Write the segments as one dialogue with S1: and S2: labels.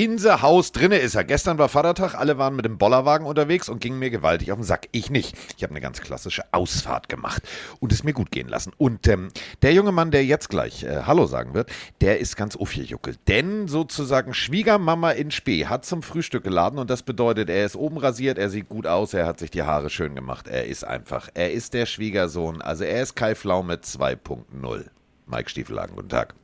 S1: In the Haus drinne ist er. Gestern war Vatertag, alle waren mit dem Bollerwagen unterwegs und gingen mir gewaltig auf den Sack. Ich nicht. Ich habe eine ganz klassische Ausfahrt gemacht und es mir gut gehen lassen. Und ähm, der junge Mann, der jetzt gleich äh, Hallo sagen wird, der ist ganz aufgejuckelt. Denn sozusagen Schwiegermama in Spee hat zum Frühstück geladen und das bedeutet, er ist oben rasiert, er sieht gut aus, er hat sich die Haare schön gemacht. Er ist einfach, er ist der Schwiegersohn. Also er ist Kai Pflaume 2.0. Mike Stiefelagen, guten Tag.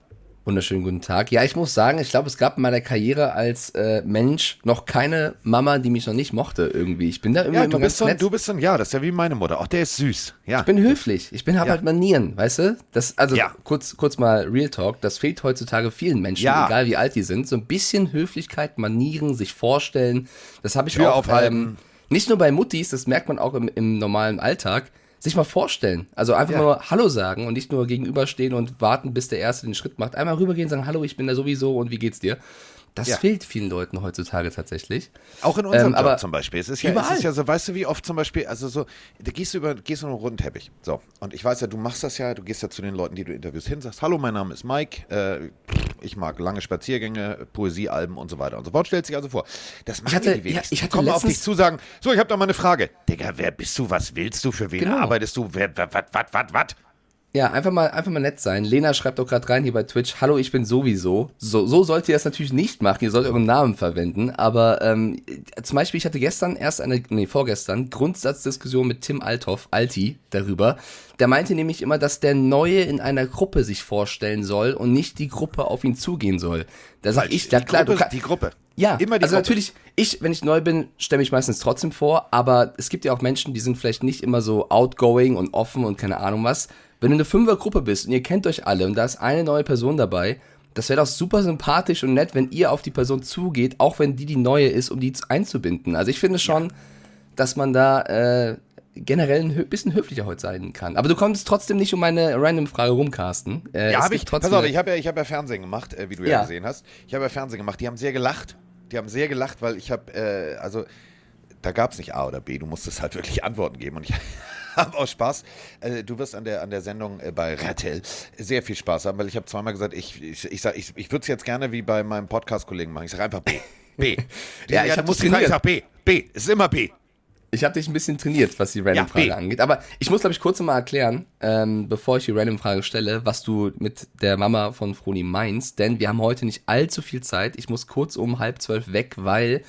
S2: Wunderschönen guten Tag. Ja, ich muss sagen, ich glaube, es gab in meiner Karriere als äh, Mensch noch keine Mama, die mich noch nicht mochte irgendwie. Ich bin da irgendwie
S1: Ja,
S2: immer
S1: du
S2: ganz
S1: bist, so,
S2: nett.
S1: du bist so ein, ja, das ist ja wie meine Mutter. Auch der ist süß. Ja.
S2: Ich bin höflich. Ich bin hab
S1: Ja.
S2: halt Manieren, weißt du? Das, also
S1: Ja.
S2: kurz, kurz mal Real Talk. Das fehlt heutzutage vielen Menschen,
S1: Ja.
S2: egal wie alt die sind. So ein bisschen Höflichkeit, Manieren, sich vorstellen. Das habe ich
S1: Tür
S2: auch ähm, nicht nur bei Muttis, das merkt man auch im, im normalen Alltag. Sich mal vorstellen. Also einfach
S1: Ja.
S2: nur Hallo sagen und nicht nur gegenüberstehen und warten, bis der Erste den Schritt macht. Einmal rübergehen, sagen Hallo, ich bin da sowieso und wie geht's dir? Das
S1: Ja.
S2: fehlt vielen Leuten heutzutage tatsächlich.
S1: Auch in unserem
S2: Ähm,
S1: Job zum Beispiel. Es ist, ja, es ist ja so, weißt du, wie oft zum Beispiel, also so, da gehst du über, gehst du einen runden Teppich. So. Und ich weiß ja, du machst das ja, du gehst ja zu den Leuten, die du interviewst hin, sagst, hallo, mein Name ist Mike, äh, ich mag lange Spaziergänge, Poesiealben und so weiter und so fort. Stellt sich also vor. Das machen
S2: hatte-
S1: die wenigsten.
S2: ja, ich hatte
S1: kommen auf dich zu, sagen, so, ich habe da mal eine Frage. Digga, wer bist du, was willst du, für wen
S2: Genau.
S1: arbeitest du, wer, wat, wat, wat, wat?
S2: Ja, einfach mal, einfach mal nett sein. Lena schreibt auch gerade rein hier bei Twitch, hallo, ich bin sowieso. So, so sollt ihr das natürlich nicht machen, ihr sollt euren Namen verwenden. Aber ähm, zum Beispiel, ich hatte gestern erst eine, nee, vorgestern, Grundsatzdiskussion mit Tim Althoff, Alti, darüber. Der meinte nämlich immer, dass der Neue in einer Gruppe sich vorstellen soll und nicht die Gruppe auf ihn zugehen soll. Da sag ich, ja
S1: die
S2: klar,
S1: Gruppe,
S2: du
S1: die Gruppe.
S2: Ja,
S1: immer die
S2: also
S1: Gruppe.
S2: natürlich, ich, wenn ich neu bin, stelle mich meistens trotzdem vor, aber es gibt ja auch Menschen, die sind vielleicht nicht immer so outgoing und offen und keine Ahnung was. Wenn du eine Fünfergruppe bist und ihr kennt euch alle und da ist eine neue Person dabei, das wäre doch super sympathisch und nett, wenn ihr auf die Person zugeht, auch wenn die die neue ist, um die einzubinden. Also ich finde schon, dass man da äh, generell ein bisschen höflicher heute sein kann. Aber du kommst trotzdem nicht um meine random Frage rum, Carsten. Äh,
S1: Ja, habe ich.
S2: trotzdem
S1: Pass auf, ich habe ja, ich hab ja Fernsehen gemacht, äh, wie du ja.
S2: Ja.
S1: gesehen hast. Ich habe ja Fernsehen gemacht. Die haben sehr gelacht. Die haben sehr gelacht, weil ich habe, äh, also da gab es nicht A oder B. Du musstest halt wirklich Antworten geben. Und ich habe auch Spaß. Äh, du wirst an der, an der Sendung äh, bei Rattel sehr viel Spaß haben, weil ich habe zweimal gesagt, ich, ich, ich, sag, ich, ich würde es jetzt gerne wie bei meinem Podcast-Kollegen machen. Ich sage einfach B. B. Die
S2: Ja, ich
S1: die Frage, ich
S2: trainiert.
S1: sag B. B. Es ist immer B.
S2: Ich habe dich ein bisschen trainiert, was die
S1: Ja,
S2: Random-Frage
S1: B.
S2: angeht. Aber ich muss, glaube ich, kurz mal erklären, ähm, bevor ich die Random-Frage stelle, was du mit der Mama von Froni meinst. Denn wir haben heute nicht allzu viel Zeit. Ich muss kurz um halb zwölf weg, weil,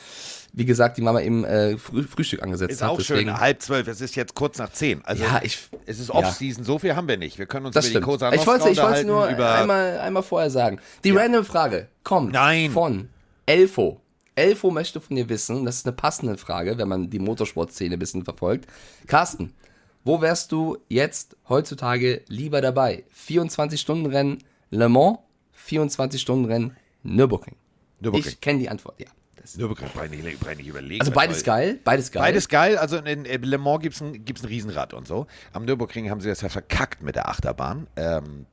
S2: wie gesagt, die Mama eben äh, Früh Frühstück angesetzt
S1: Ist
S2: hat.
S1: auch
S2: deswegen,
S1: schön. Halb zwölf. Es ist jetzt kurz nach zehn. Also
S2: Ja, ich-
S1: es ist
S2: ja.
S1: Off-Season. So viel haben wir nicht. Wir können uns
S2: Das
S1: über
S2: stimmt.
S1: die
S2: Ich wollte
S1: Nostra
S2: ich wollte
S1: unterhalten,
S2: nur einmal, einmal vorher sagen. Die Random-Frage kommt
S1: Nein.
S2: von Elfo. Elfo möchte von dir wissen, das ist eine passende Frage, wenn man die Motorsportszene ein bisschen verfolgt. Carsten, wo wärst du jetzt heutzutage lieber dabei? 24-Stunden-Rennen Le Mans, 24-Stunden-Rennen Nürburgring?
S1: Nürburgring.
S2: Ich kenne die Antwort, ja. Das
S1: Nürburgring brauche ich nicht, brauch ich nicht überlegen.
S2: also beides geil, beides geil.
S1: Beides geil. Also in, in Le Mans gibt es ein, gibt's ein Riesenrad und so. Am Nürburgring haben sie das ja verkackt mit der Achterbahn. Ähm,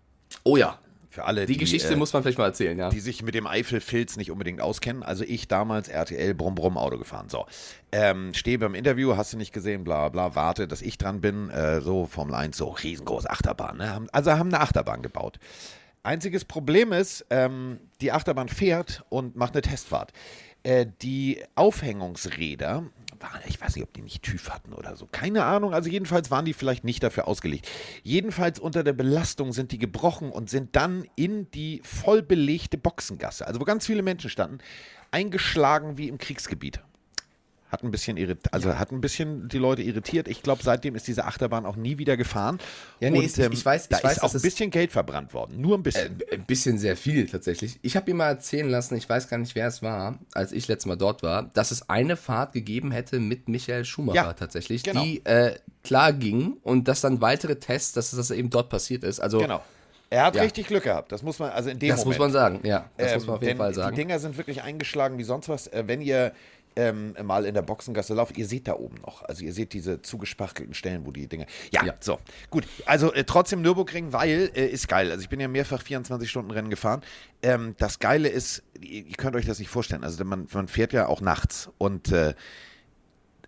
S2: Oh ja,
S1: für alle,
S2: die, Geschichte
S1: äh,
S2: muss man vielleicht mal erzählen, ja.
S1: die sich mit dem Eifelfilz nicht unbedingt auskennen. Also ich damals RTL Brumm Brumm Auto gefahren. So, ähm, stehe beim Interview, hast du nicht gesehen, bla bla, warte, dass ich dran bin. Äh, so Formel 1, so riesengroße Achterbahn. Ne? Also haben eine Achterbahn gebaut. Einziges Problem ist, ähm, die Achterbahn fährt und macht eine Testfahrt. Äh, die Aufhängungsräder, waren, ich weiß nicht, ob die nicht TÜV hatten oder so, keine Ahnung. Also jedenfalls waren die vielleicht nicht dafür ausgelegt. Jedenfalls unter der Belastung sind die gebrochen und sind dann in die voll belegte Boxengasse, also wo ganz viele Menschen standen, eingeschlagen wie im Kriegsgebiet. Hat ein bisschen irrit also hat ein bisschen die Leute irritiert. Ich glaube, seitdem ist diese Achterbahn auch nie wieder gefahren.
S2: Ja, nee,
S1: und,
S2: ich- ich weiß-
S1: da
S2: ich weiß,
S1: ist auch ein bisschen Geld verbrannt worden. Nur ein bisschen.
S2: Äh, Ein bisschen sehr viel tatsächlich. Ich habe ihm mal erzählen lassen, ich weiß gar nicht, wer es war, als ich letztes Mal dort war, dass es eine Fahrt gegeben hätte mit Michael Schumacher
S1: Ja,
S2: tatsächlich,
S1: genau.
S2: die äh, klar ging und dass dann weitere Tests, dass das eben dort passiert ist. Also
S1: genau. Er hat
S2: Ja.
S1: richtig Glück gehabt. Das muss man, also in dem
S2: das muss
S1: Moment.
S2: man sagen, ja. Das
S1: Ähm,
S2: muss man auf jeden
S1: denn
S2: Fall sagen.
S1: Die Dinger sind wirklich eingeschlagen wie sonst was. Äh, wenn ihr ähm, mal in der Boxengasse lauft, ihr seht da oben noch. Also ihr seht diese zugespachtelten Stellen, wo die Dinger. Ja,
S2: Ja.
S1: so. Gut. Also äh, trotzdem Nürburgring, weil äh, ist geil. Also ich bin ja mehrfach 24 Stunden Rennen gefahren. Ähm, das Geile ist, ihr, ihr könnt euch das nicht vorstellen. Also man, man fährt ja auch nachts. Und äh,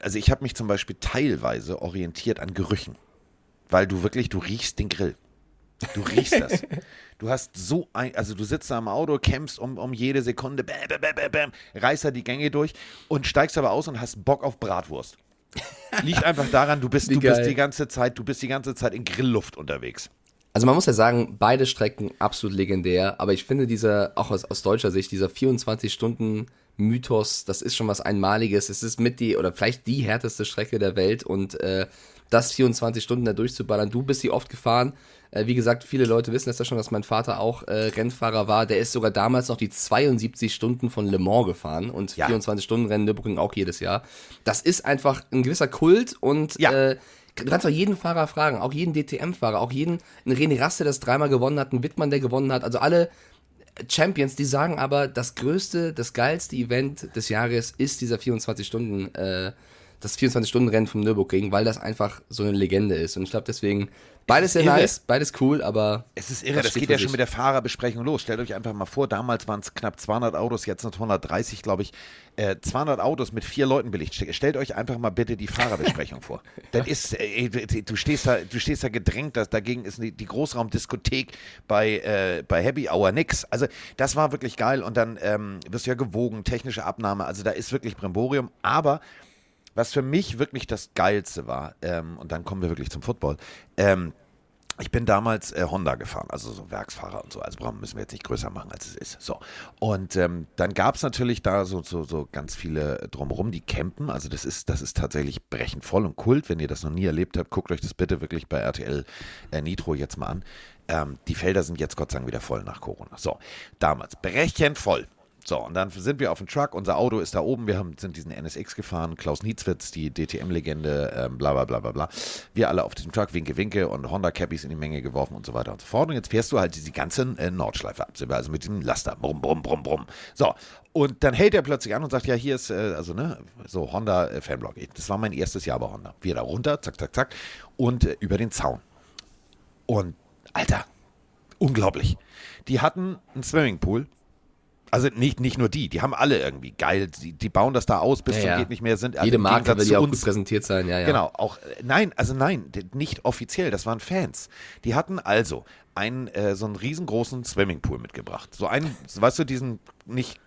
S1: also ich habe mich zum Beispiel teilweise orientiert an Gerüchen. Weil du wirklich, du riechst den Grill. Du riechst das. Du hast so ein, also du sitzt da im Auto, kämpfst um, um jede Sekunde, bäm, bäm, bäm, bäm, reißt da die Gänge durch und steigst aber aus und hast Bock auf Bratwurst. Liegt einfach daran, du bist,
S2: Wie
S1: du bist die ganze Zeit, du bist die ganze Zeit in Grillluft unterwegs.
S2: Also man muss ja sagen, beide Strecken absolut legendär, aber ich finde dieser, auch aus, aus deutscher Sicht, dieser 24-Stunden-Mythos, das ist schon was Einmaliges. Es ist mit die, oder vielleicht die härteste Strecke der Welt und äh, das 24 Stunden da durchzuballern. Du bist sie oft gefahren. Äh, wie gesagt, viele Leute wissen das ja schon, dass mein Vater auch äh, Rennfahrer war. Der ist sogar damals noch die 72 Stunden von Le Mans gefahren und
S1: Ja.
S2: 24 Stunden Rennen Nürburgring auch jedes Jahr. Das ist einfach ein gewisser Kult und
S1: Ja.
S2: äh, Du kannst auch jeden Fahrer fragen, auch jeden DTM-Fahrer, auch jeden, einen René Rasse, der das dreimal gewonnen hat, einen Wittmann, der gewonnen hat, also alle Champions, die sagen aber, das größte, das geilste Event des Jahres ist dieser 24 Stunden, äh, das 24-Stunden-Rennen vom Nürburgring, weil das einfach so eine Legende ist. Und ich glaube deswegen, beides sehr
S1: irre.
S2: nice, beides cool, aber.
S1: Es ist irre, das,
S2: steht
S1: geht ja schon mit der Fahrerbesprechung los. Stellt euch einfach mal vor, damals waren es knapp 200 Autos, jetzt sind es 130, glaube ich. Äh, 200 Autos mit vier Leuten belegt. Ste- Stellt euch einfach mal bitte die Fahrerbesprechung vor. Das ist, äh, du- du stehst da, du stehst da gedrängt, das, dagegen ist die, die Großraumdiskothek bei, äh, bei Happy Hour nix. Also das war wirklich geil und dann ähm, wirst du ja gewogen, technische Abnahme, also da ist wirklich Bremborium, aber was für mich wirklich das Geilste war, ähm, und dann kommen wir wirklich zum Football, ähm, ich bin damals äh, Honda gefahren, also so Werksfahrer und so. Also brauchen müssen wir jetzt nicht größer machen, als es ist. So. Und ähm, dann gab es natürlich da so, so, so ganz viele drumherum, die campen. Also das ist, das ist tatsächlich brechend voll und Kult. Wenn ihr das noch nie erlebt habt, guckt euch das bitte wirklich bei RTL äh, Nitro jetzt mal an. Ähm, die Felder sind jetzt Gott sei Dank wieder voll nach Corona. So, damals brechend voll. So, und dann sind wir auf dem Truck, unser Auto ist da oben, wir haben, sind diesen NSX gefahren, Klaus Nietzwitz, die DTM-Legende, ähm, bla bla bla bla bla. Wir alle auf diesem Truck, Winke Winke und Honda-Cappies in die Menge geworfen und so weiter und so fort. Und jetzt fährst du halt diese ganze äh, Nordschleife ab, also mit dem Laster, brumm, brumm, brumm, brumm. So, und dann hält er plötzlich an und sagt, ja, hier ist, äh, also ne, so Honda äh. Das war mein erstes Jahr bei Honda. Wir da runter, zack, zack, zack, und äh, über den Zaun. Und, Alter, unglaublich. Die hatten einen Swimmingpool, also nicht, nicht nur die, die haben alle irgendwie geil, die, die bauen das da aus, bis
S2: Ja,
S1: zum
S2: ja.
S1: geht nicht mehr, sind also
S2: Jede
S1: im
S2: Marke
S1: Gegensatz
S2: will ja auch
S1: uns-
S2: gut präsentiert sein, ja, ja.
S1: Genau, auch, äh, nein, also nein, nicht offiziell, das waren Fans. Die hatten also einen, äh, so einen riesengroßen Swimmingpool mitgebracht. So einen, weißt du, diesen nicht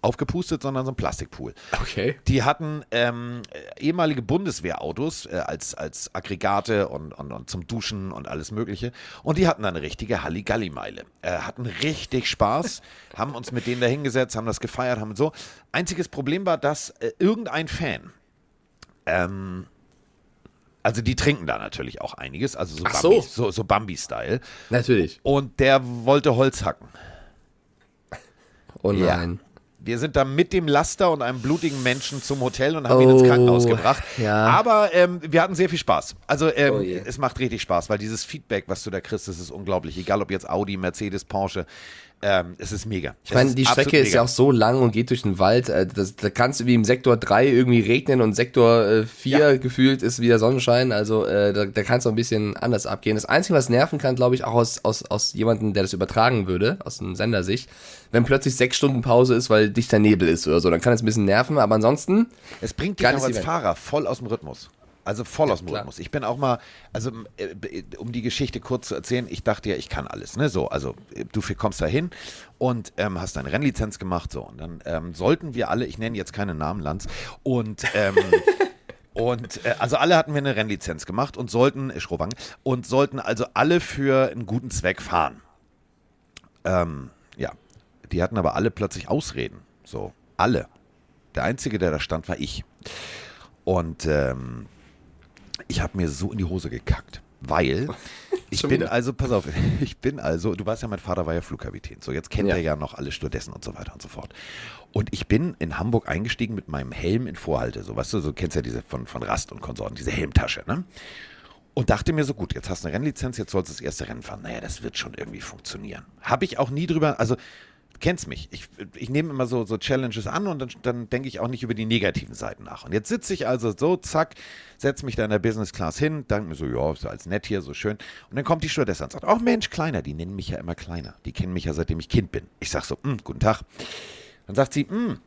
S1: aufgepustet, sondern so ein Plastikpool.
S2: Okay.
S1: Die hatten ähm, äh, ehemalige Bundeswehrautos äh, als, als Aggregate und, und, und zum Duschen und alles Mögliche. Und die hatten eine richtige Halligalli-Meile. Äh, hatten richtig Spaß, haben uns mit denen da hingesetzt, haben das gefeiert, haben so. Einziges Problem war, dass äh, irgendein Fan, ähm, also die trinken da natürlich auch einiges, also so,
S2: Ach so.
S1: Bambi, so, so Bambi-Style.
S2: Natürlich.
S1: Und der wollte Holz hacken.
S2: Oh
S1: Ja. Wir sind da mit dem Laster und einem blutigen Menschen zum Hotel und haben ihn ins Krankenhaus
S2: Oh,
S1: gebracht.
S2: ja.
S1: Aber ähm, wir hatten sehr viel Spaß. Also ähm,
S2: Oh je.
S1: es macht richtig Spaß, weil dieses Feedback, was du da kriegst, das ist unglaublich. Egal ob jetzt Audi, Mercedes, Porsche, ähm, es ist mega.
S2: Ich meine, die Strecke ist ja auch so lang und geht durch den Wald. äh, Das, da kannst du wie im Sektor 3 irgendwie regnen und Sektor äh, 4
S1: Ja.
S2: gefühlt ist wieder Sonnenschein. Also äh, da, da kann es auch ein bisschen anders abgehen. Das Einzige, was nerven kann, glaube ich, auch aus, aus, aus jemandem, der das übertragen würde, aus dem Sendersicht, wenn plötzlich sechs Stunden Pause ist, weil dichter Nebel ist oder so, dann kann es ein bisschen nerven. Aber ansonsten,
S1: Es bringt dich auch als
S2: Event.
S1: Fahrer voll aus dem Rhythmus. Also voll aus dem
S2: klar.
S1: Rhythmus. Ich bin auch mal, also äh, um die Geschichte kurz zu erzählen, ich dachte ja, ich kann alles, ne? So, also äh, du kommst da hin und ähm, hast deine Rennlizenz gemacht, so. Und dann ähm, sollten wir alle, ich nenne jetzt keine Namen, Lanz, und ähm, Und äh, also alle hatten wir eine Rennlizenz gemacht und sollten, äh, Schrowang, und sollten also alle für einen guten Zweck fahren. Ähm, ja, die hatten aber alle plötzlich Ausreden. So, alle. Der Einzige, der da stand, war ich. Und ähm, ich habe mir so in die Hose gekackt, weil ich bin
S2: wieder.
S1: also, pass auf, ich bin also, du weißt ja, mein Vater war ja Flugkapitän. So, jetzt kennt
S2: Ja.
S1: er ja noch alle Stewardessen und so weiter und so fort. Und ich bin in Hamburg eingestiegen mit meinem Helm in Vorhalte. So, weißt du, so kennst ja diese von, von Rast und Konsorten, diese Helmtasche, ne? Und dachte mir so, gut, jetzt hast du eine Rennlizenz, jetzt sollst du das erste Rennen fahren. Naja, das wird schon irgendwie funktionieren. Habe ich auch nie drüber, also kennst mich. Ich, ich nehme immer so, so Challenges an und dann, dann denke ich auch nicht über die negativen Seiten nach. Und jetzt sitze ich also so, zack, setze mich da in der Business Class hin, danke mir so, ja, ist ja alles nett hier, so schön. Und dann kommt die Stewardess und sagt, ach Mensch, Kleiner, die nennen mich ja immer Kleiner. Die kennen mich ja seitdem ich Kind bin. Ich sag so, "Mm, guten Tag. Dann sagt sie, "Mm,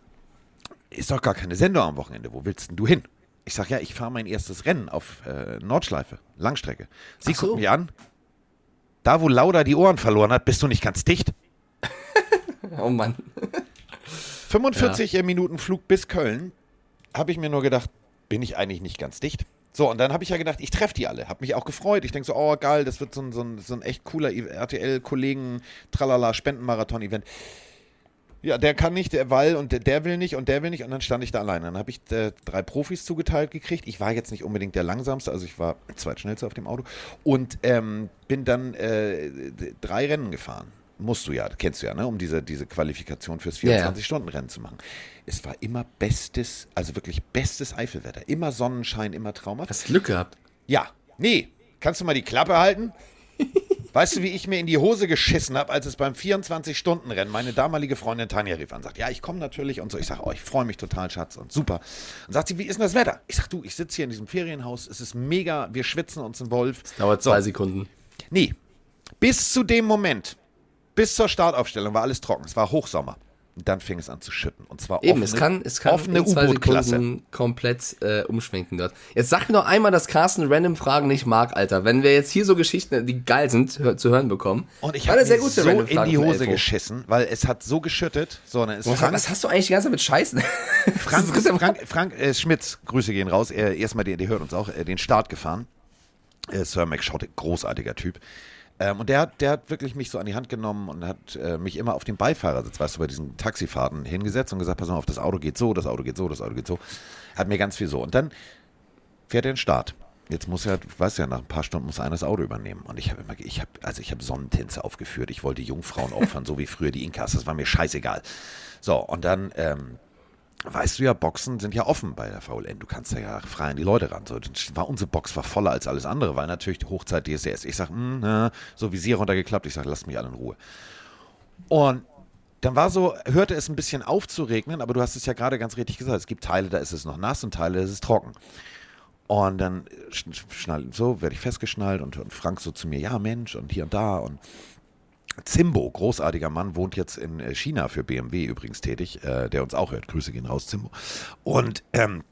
S1: ist doch gar keine Sendung am Wochenende. Wo willst denn du hin? Ich sag, ja, ich fahre mein erstes Rennen auf äh, Nordschleife, Langstrecke. Sie
S2: so.
S1: guckt mich an. Da, wo Lauda die Ohren verloren hat, bist du nicht ganz dicht.
S2: Oh Mann.
S1: 45 ja. Minuten Flug bis Köln, habe ich mir nur gedacht, bin ich eigentlich nicht ganz dicht. So, und dann habe ich ja gedacht, ich treffe die alle. Habe mich auch gefreut. Ich denke so, oh geil, das wird so ein, so ein, so ein echt cooler RTL-Kollegen, tralala, Spendenmarathon-Event. Ja, der kann nicht, der weil und der, der, will nicht und der will nicht und dann stand ich da alleine. Dann habe ich äh, drei Profis zugeteilt gekriegt. Ich war jetzt nicht unbedingt der langsamste, also ich war zweitschnellste auf dem Auto und ähm, bin dann äh, drei Rennen gefahren. Musst du ja, kennst du ja, ne, um diese, diese Qualifikation fürs 24-Stunden-Rennen zu machen. Es war immer bestes, also wirklich bestes Eifelwetter. Immer Sonnenschein, immer traumhaft.
S2: Hast du Glück gehabt?
S1: Ja. Nee. Kannst du mal die Klappe halten? Weißt du, wie ich mir in die Hose geschissen habe, als es beim 24-Stunden-Rennen meine damalige Freundin Tanja rief und sagt, ja, ich komme natürlich und so. Ich sage, oh, ich freue mich total, Schatz und super. Und sagt sie, wie ist denn das Wetter? Ich sage, du, ich sitze hier in diesem Ferienhaus, es ist mega, wir schwitzen uns einen Wolf.
S2: Es dauert zwei so. Sekunden.
S1: Nee, bis zu dem Moment, bis zur Startaufstellung war alles trocken. Es war Hochsommer. Und dann fing es an zu schütten. Und zwar
S2: Eben, offene, es kann, es kann
S1: offene U-Boot-Klasse.
S2: komplett äh, umschwenken dort. Jetzt sag mir noch einmal, dass Carsten random Fragen nicht mag, Alter. Wenn wir jetzt hier so Geschichten, die geil sind, hör, zu hören bekommen.
S1: Und ich habe so in die Hose geschissen, weil es hat so geschüttet. So, dann ist
S2: Boah, Frank, was hast du eigentlich die ganze Zeit mit Scheißen?
S1: Frank, Frank, Frank äh, Schmitz, Grüße gehen raus. Er, erstmal, der, der hört uns auch, äh, den Start gefahren. Äh, Sir McShot, großartiger Typ. Ähm, und der hat, der hat wirklich mich so an die Hand genommen und hat äh, mich immer auf den Beifahrersitz, weißt du, bei diesen Taxifahrten hingesetzt und gesagt, pass mal auf, das Auto geht so, das Auto geht so, das Auto geht so. Hat mir ganz viel so. Und dann fährt er in den Start. Jetzt muss er, weißt du ja, nach ein paar Stunden muss einer das Auto übernehmen. Und ich habe immer, ich habe, also ich habe Sonnentänze aufgeführt. Ich wollte Jungfrauen opfern, so wie früher die Inkas. Das war mir scheißegal. So, und dann ähm, weißt du ja, Boxen sind ja offen bei der VLN. Du kannst ja frei an die Leute ran. So, war, unsere Box war voller als alles andere, weil natürlich die Hochzeit DSDS. Ich sag, mh, hm, na, so Visier runtergeklappt. Ich sag, lasst mich alle in Ruhe. Und dann war so, hörte es ein bisschen auf zu regnen, aber du hast es ja gerade ganz richtig gesagt. Es gibt Teile, da ist es noch nass und Teile, da ist es trocken. Und dann schnall, so werde ich festgeschnallt und, und Frank so zu mir, ja Mensch, und hier und da und Zimbo, großartiger Mann, wohnt jetzt in äh, China für BMW übrigens tätig, äh, der uns auch hört. Grüße gehen raus, Zimbo. Und ähm,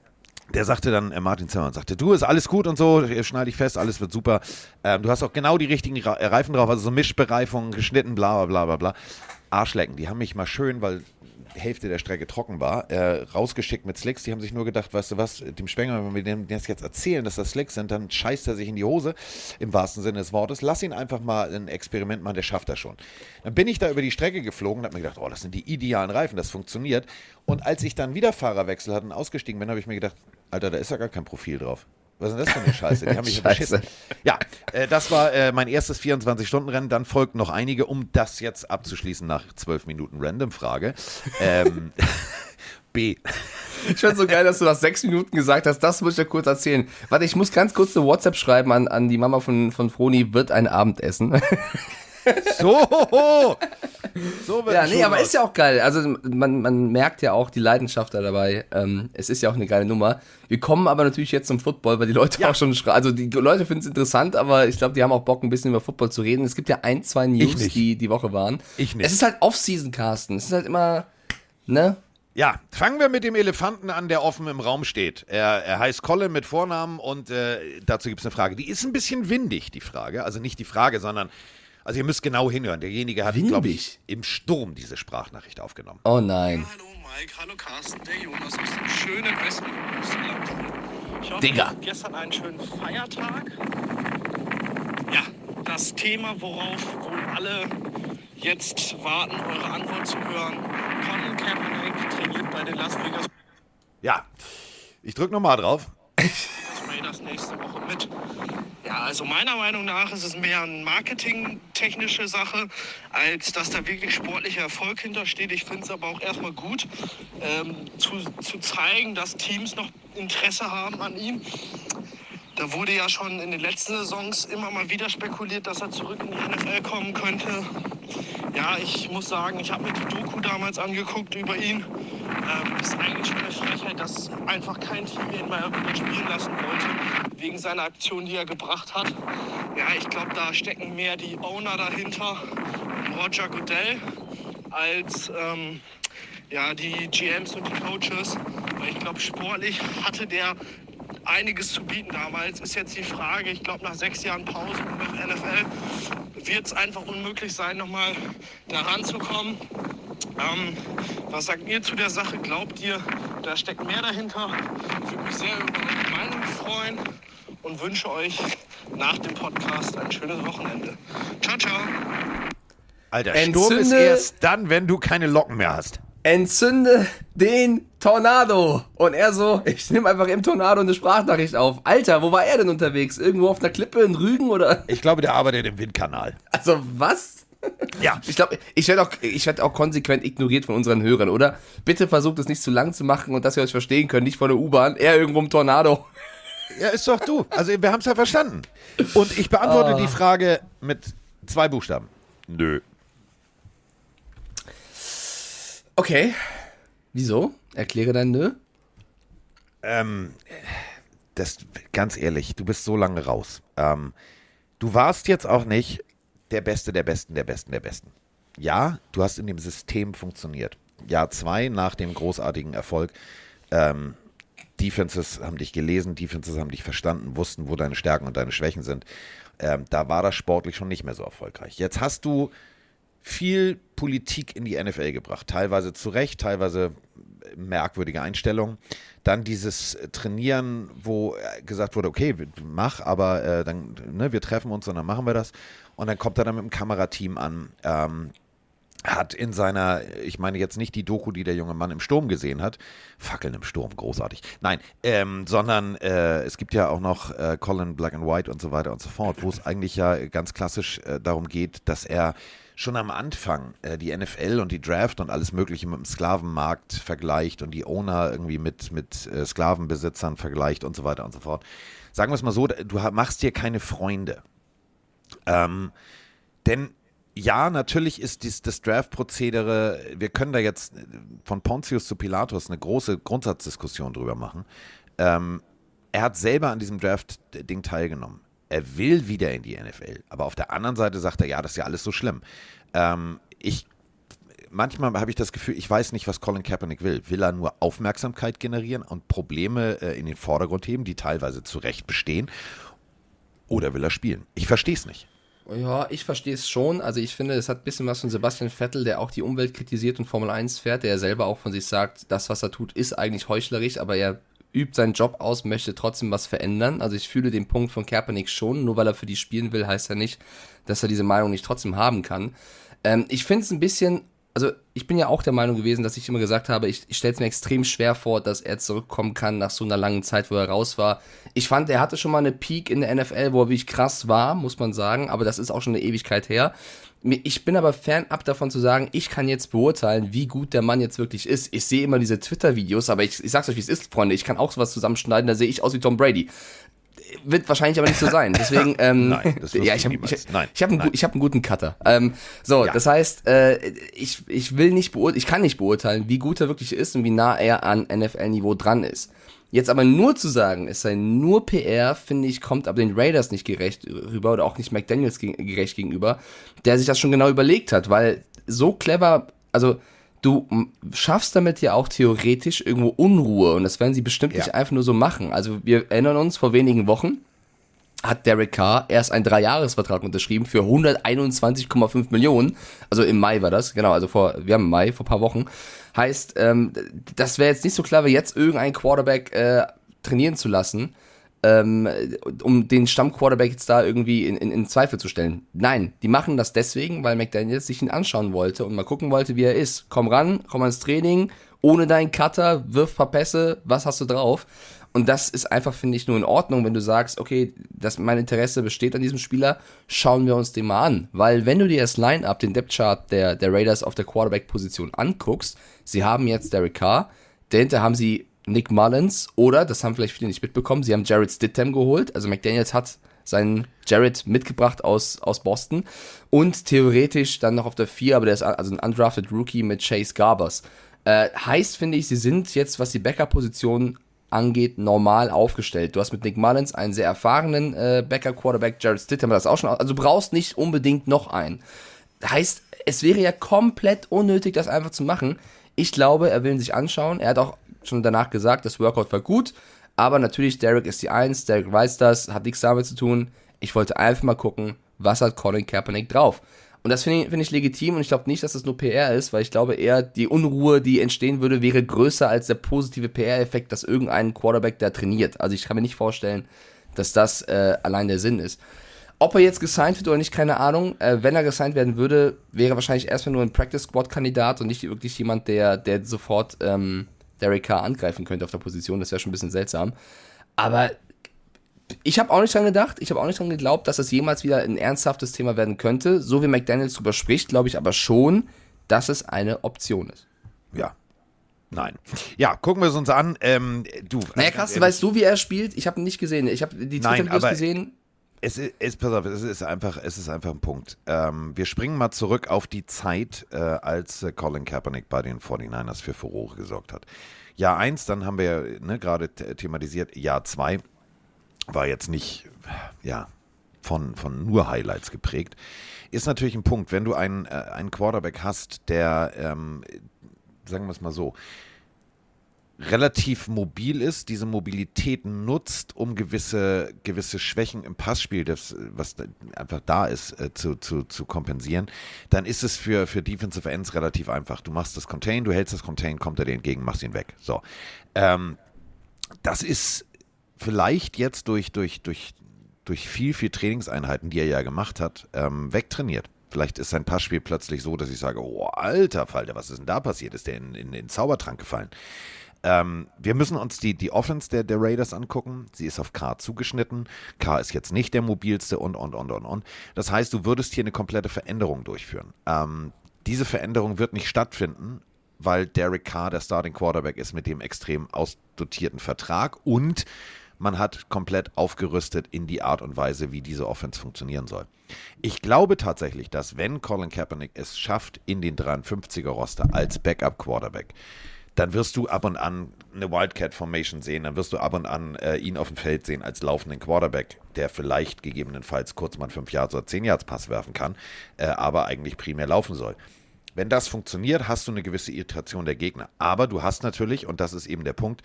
S1: der sagte dann, äh, Martin Zimmermann sagte, du, ist alles gut und so, schneide dich fest, alles wird super. Ähm, du hast auch genau die richtigen Reifen drauf, also so Mischbereifung, geschnitten, bla bla bla bla. Arschlecken, die haben mich mal schön, weil Hälfte der Strecke trocken war, äh, rausgeschickt mit Slicks. Die haben sich nur gedacht, weißt du was, dem Spengler, wenn wir dem das jetzt erzählen, dass das Slicks sind, dann scheißt er sich in die Hose, im wahrsten Sinne des Wortes. Lass ihn einfach mal ein Experiment machen, der schafft das schon. Dann bin ich da über die Strecke geflogen und habe mir gedacht, oh, das sind die idealen Reifen, das funktioniert. Und als ich dann wieder Fahrerwechsel hatte und ausgestiegen bin, habe ich mir gedacht, Alter, da ist ja gar kein Profil drauf. Was ist denn das für eine Scheiße? Die haben mich beschissen. Ja, äh, das war äh, mein erstes 24-Stunden-Rennen. Dann folgten noch einige, um das jetzt abzuschließen nach zwölf Minuten Random-Frage. Ähm, B.
S2: Ich fand so geil, dass du nach sechs Minuten gesagt hast, das muss ich ja kurz erzählen. Warte, ich muss ganz kurz eine WhatsApp schreiben an, an die Mama von, von Froni, wird ein Abendessen.
S1: So! so
S2: ja, nee, aber ist ja auch geil. Also man, man merkt ja auch die Leidenschaft da dabei. Ähm, es ist ja auch eine geile Nummer. Wir kommen aber natürlich jetzt zum Football, weil die Leute ja. auch schon Also die Leute finden es interessant, aber ich glaube, die haben auch Bock, ein bisschen über Football zu reden. Es gibt ja ein, zwei News, die die Woche waren.
S1: Ich nicht.
S2: Es ist halt Off-Season, Carsten. Es ist halt immer, ne?
S1: Ja, fangen wir mit dem Elefanten an, der offen im Raum steht. Er, er heißt Colin mit Vornamen und äh, dazu gibt es eine Frage. Die ist ein bisschen windig, die Frage. Also nicht die Frage, sondern also ihr müsst genau hinhören. Derjenige hat, glaube ich, im Sturm diese Sprachnachricht aufgenommen.
S2: Oh nein.
S3: Ja, hallo Mike, hallo Carsten, der Jonas aus dem schönen Westen. Ich hoffe,
S2: Digga.
S3: gestern einen schönen Feiertag. Ja, das Thema, worauf wohl alle jetzt warten, eure Antwort zu hören. Colin Kaepernick trainiert bei den Las Vegas.
S1: Ja, ich drücke nochmal drauf.
S3: Raiders nächste Woche mit. Also meiner Meinung nach ist es mehr eine marketingtechnische Sache, als dass da wirklich sportlicher Erfolg hintersteht. Ich finde es aber auch erstmal gut, ähm, zu, zu zeigen, dass Teams noch Interesse haben an ihm. Da wurde ja schon in den letzten Saisons immer mal wieder spekuliert, dass er zurück in die NFL kommen könnte. Ja, ich muss sagen, ich habe mir die Doku damals angeguckt über ihn. Ähm, ist eigentlich schon eine Frechheit, dass einfach kein Team ihn mal spielen lassen wollte, wegen seiner Aktion, die er gebracht hat. Ja, ich glaube, da stecken mehr die Owner dahinter, Roger Goodell, als ähm, ja, die GMs und die Coaches. Weil ich glaube, sportlich hatte der einiges zu bieten damals. Ist jetzt die Frage, ich glaube nach sechs Jahren Pause mit NFL wird es einfach unmöglich sein, nochmal da ranzukommen. Ähm, was sagt ihr zu der Sache? Glaubt ihr, da steckt mehr dahinter? Ich würde mich sehr über eure Meinung freuen und wünsche euch nach dem Podcast ein schönes Wochenende. Ciao, ciao.
S1: Alter,
S2: Entzünde-
S1: Sturm ist erst dann, wenn du keine Locken mehr hast.
S2: Entzünde den Tornado. Und er so, ich nehme einfach im Tornado eine Sprachnachricht auf. Alter, wo war er denn unterwegs? Irgendwo auf einer Klippe in Rügen oder?
S1: Ich glaube, der arbeitet im Windkanal.
S2: Also was?
S1: Ja.
S2: Ich glaube, ich werde auch, ich werd auch konsequent ignoriert von unseren Hörern, oder? Bitte versucht es nicht zu lang zu machen und dass wir euch verstehen können, nicht von der U-Bahn, eher irgendwo im Tornado.
S1: Ja, ist doch du. Also wir haben es ja verstanden. Und ich beantworte
S2: Ah.
S1: die Frage mit zwei Buchstaben. Nö.
S2: Okay. Wieso? Erkläre dein Nö.
S1: Ähm, das, ganz ehrlich, du bist so lange raus. Ähm, du warst jetzt auch nicht der Beste der Besten der Besten der Besten. Ja, du hast in dem System funktioniert. Jahr zwei nach dem großartigen Erfolg. Ähm, Defenses haben dich gelesen, Defenses haben dich verstanden, wussten, wo deine Stärken und deine Schwächen sind. Ähm, da war das sportlich schon nicht mehr so erfolgreich. Jetzt hast du viel Politik in die NFL gebracht. Teilweise zu Recht, teilweise merkwürdige Einstellungen. Dann dieses äh, Trainieren, wo äh, gesagt wurde, okay, mach, aber äh, dann, ne, wir treffen uns und dann machen wir das. Und dann kommt er dann mit dem Kamerateam an. Ähm, hat in seiner, ich meine jetzt nicht die Doku, die der junge Mann im Sturm gesehen hat, Fackeln im Sturm, großartig. Nein, ähm, sondern äh, es gibt ja auch noch äh, Colin Black and White und so weiter und so fort, wo es eigentlich ja ganz klassisch äh, darum geht, dass er schon am Anfang äh, die NFL und die Draft und alles Mögliche mit dem Sklavenmarkt vergleicht und die Owner irgendwie mit, mit äh, Sklavenbesitzern vergleicht und so weiter und so fort. Sagen wir es mal so, du machst dir keine Freunde. Ähm, denn ja, natürlich ist dies, das Draft-Prozedere, wir können da jetzt äh, von Pontius zu Pilatus eine große Grundsatzdiskussion drüber machen. Ähm, er hat selber an diesem Draft-Ding teilgenommen. Er will wieder in die NFL. Aber auf der anderen Seite sagt er, ja, das ist ja alles so schlimm. Ähm, ich, manchmal habe ich das Gefühl, ich weiß nicht, was Colin Kaepernick will. Will er nur Aufmerksamkeit generieren und Probleme äh, in den Vordergrund heben, die teilweise zu Recht bestehen? Oder will er spielen? Ich verstehe es nicht.
S2: Ja, ich verstehe es schon. Also ich finde, es hat ein bisschen was von Sebastian Vettel, der auch die Umwelt kritisiert und Formel 1 fährt, der selber auch von sich sagt, das, was er tut, ist eigentlich heuchlerisch, aber er übt seinen Job aus, möchte trotzdem was verändern. Also ich fühle den Punkt von Kaepernick schon. Nur weil er für die spielen will, heißt ja nicht, dass er diese Meinung nicht trotzdem haben kann. Ähm, ich finde es ein bisschen, also ich bin ja auch der Meinung gewesen, dass ich immer gesagt habe, ich, ich stelle es mir extrem schwer vor, dass er zurückkommen kann nach so einer langen Zeit, wo er raus war. Ich fand, er hatte schon mal eine Peak in der NFL, wo er wirklich krass war, muss man sagen, aber das ist auch schon eine Ewigkeit her. Ich bin aber fernab davon zu sagen, ich kann jetzt beurteilen, wie gut der Mann jetzt wirklich ist. Ich sehe immer diese Twitter-Videos, aber ich, ich sag's euch, wie es ist, Freunde. Ich kann auch sowas zusammenschneiden, da sehe ich aus wie Tom Brady. Wird wahrscheinlich aber nicht so sein. Deswegen, ähm,
S1: Nein, das
S2: ja, ich habe ich,
S1: Nein,
S2: ich hab einen, ich hab einen guten Cutter. Ähm, so,
S1: Ja.
S2: das heißt, äh, ich, ich will nicht beurteilen, ich kann nicht beurteilen, wie gut er wirklich ist und wie nah er an NFL-Niveau dran ist. Jetzt aber nur zu sagen, es sei nur PR, finde ich, kommt aber den Raiders nicht gerecht rüber oder auch nicht McDaniels ge gerecht gegenüber, der sich das schon genau überlegt hat, weil so clever, also du schaffst damit ja auch theoretisch irgendwo Unruhe und das werden sie bestimmt
S1: Ja.
S2: nicht einfach nur so machen. Also wir erinnern uns vor wenigen Wochen, hat Derek Carr erst einen Dreijahresvertrag unterschrieben für 121,5 Millionen. Also im Mai war das, genau, also vor, wir haben im Mai, vor ein paar Wochen. Heißt, ähm, das wäre jetzt nicht so clever, jetzt irgendeinen Quarterback äh, trainieren zu lassen, ähm, um den Stammquarterback jetzt da irgendwie in, in, in Zweifel zu stellen. Nein, die machen das deswegen, weil McDaniels sich ihn anschauen wollte und mal gucken wollte, wie er ist. Komm ran, komm ans Training, ohne deinen Cutter, wirf ein paar Pässe, was hast du drauf? Und das ist einfach, finde ich, nur in Ordnung, wenn du sagst, okay, das, mein Interesse besteht an diesem Spieler, schauen wir uns den mal an. Weil wenn du dir das Line-Up, den Depth-Chart der, der Raiders auf der Quarterback-Position anguckst, sie haben jetzt Derek Carr, dahinter haben sie Nick Mullins oder, das haben vielleicht viele nicht mitbekommen, sie haben Jared Stidham geholt. Also McDaniels hat seinen Jared mitgebracht aus, aus Boston und theoretisch dann noch auf der 4, aber der ist also ein undrafted Rookie mit Chase Garbers. Äh, heißt, finde ich, sie sind jetzt, was die Backup-Position angeht, normal aufgestellt. Du hast mit Nick Mullins einen sehr erfahrenen äh, Backup-Quarterback, Jared Stidham das auch schon, also brauchst nicht unbedingt noch einen. Heißt, es wäre ja komplett unnötig, das einfach zu machen. Ich glaube, er will ihn sich anschauen. Er hat auch schon danach gesagt, das Workout war gut. Aber natürlich, Derek ist die Eins, Derek weiß das, hat nichts damit zu tun. Ich wollte einfach mal gucken, was hat Colin Kaepernick drauf? Und das finde ich, find ich legitim und ich glaube nicht, dass das nur PR ist, weil ich glaube eher, die Unruhe, die entstehen würde, wäre größer als der positive PR-Effekt, dass irgendein Quarterback da trainiert. Also ich kann mir nicht vorstellen, dass das äh, allein der Sinn ist. Ob er jetzt gesigned wird oder nicht, keine Ahnung. Äh, wenn er gesigned werden würde, wäre wahrscheinlich erstmal nur ein Practice Squad Kandidat und nicht wirklich jemand, der, der sofort ähm, Derek Carr angreifen könnte auf der Position. Das wäre schon ein bisschen seltsam. Aber ich habe auch nicht dran gedacht, ich habe auch nicht dran geglaubt, dass das jemals wieder ein ernsthaftes Thema werden könnte. So wie McDaniels drüber spricht, glaube ich aber schon, dass es eine Option ist.
S1: Ja. Nein. Ja, gucken wir es uns an. Ähm, du.
S2: Naja, Carsten, weißt du, wie er spielt? Ich habe ihn nicht gesehen. Ich habe die
S1: Twitter-Videos gesehen. Es ist, es, pass auf, es ist einfach, es ist einfach ein Punkt. Ähm, wir springen mal zurück auf die Zeit, äh, als äh, Colin Kaepernick bei den 49ers für Furore gesorgt hat. Jahr 1, dann haben wir ne, gerade thematisiert, Jahr 2 war jetzt nicht, ja, von, von nur Highlights geprägt. Ist natürlich ein Punkt, wenn du einen, äh, einen Quarterback hast, der, ähm, sagen wir es mal so, relativ mobil ist, diese Mobilität nutzt, um gewisse, gewisse Schwächen im Passspiel, das, was einfach da ist, äh, zu, zu, zu kompensieren, dann ist es für, für Defensive Ends relativ einfach. Du machst das Contain, du hältst das Contain, kommt er dir entgegen, machst ihn weg. So. Ähm, das ist vielleicht jetzt durch, durch, durch, durch viel, viel Trainingseinheiten, die er ja gemacht hat, ähm, wegtrainiert. Vielleicht ist sein Passspiel plötzlich so, dass ich sage, oh, alter Falter, was ist denn da passiert? Ist der in, in, in den Zaubertrank gefallen? Ähm, wir müssen uns die, die Offense der, der Raiders angucken. Sie ist auf K zugeschnitten. K ist jetzt nicht der mobilste und, und, und, und, und. Das heißt, du würdest hier eine komplette Veränderung durchführen. Ähm, diese Veränderung wird nicht stattfinden, weil Derek Carr der Starting Quarterback ist mit dem extrem ausdotierten Vertrag und man hat komplett aufgerüstet in die Art und Weise, wie diese Offense funktionieren soll. Ich glaube tatsächlich, dass wenn Colin Kaepernick es schafft in den 53er Roster als Backup Quarterback, dann wirst du ab und an eine Wildcat-Formation sehen, dann wirst du ab und an äh, ihn auf dem Feld sehen als laufenden Quarterback, der vielleicht gegebenenfalls kurz mal einen 5 Yards oder 10 Yards Pass werfen kann, äh, aber eigentlich primär laufen soll. Wenn das funktioniert, hast du eine gewisse Irritation der Gegner. Aber du hast natürlich, und das ist eben der Punkt,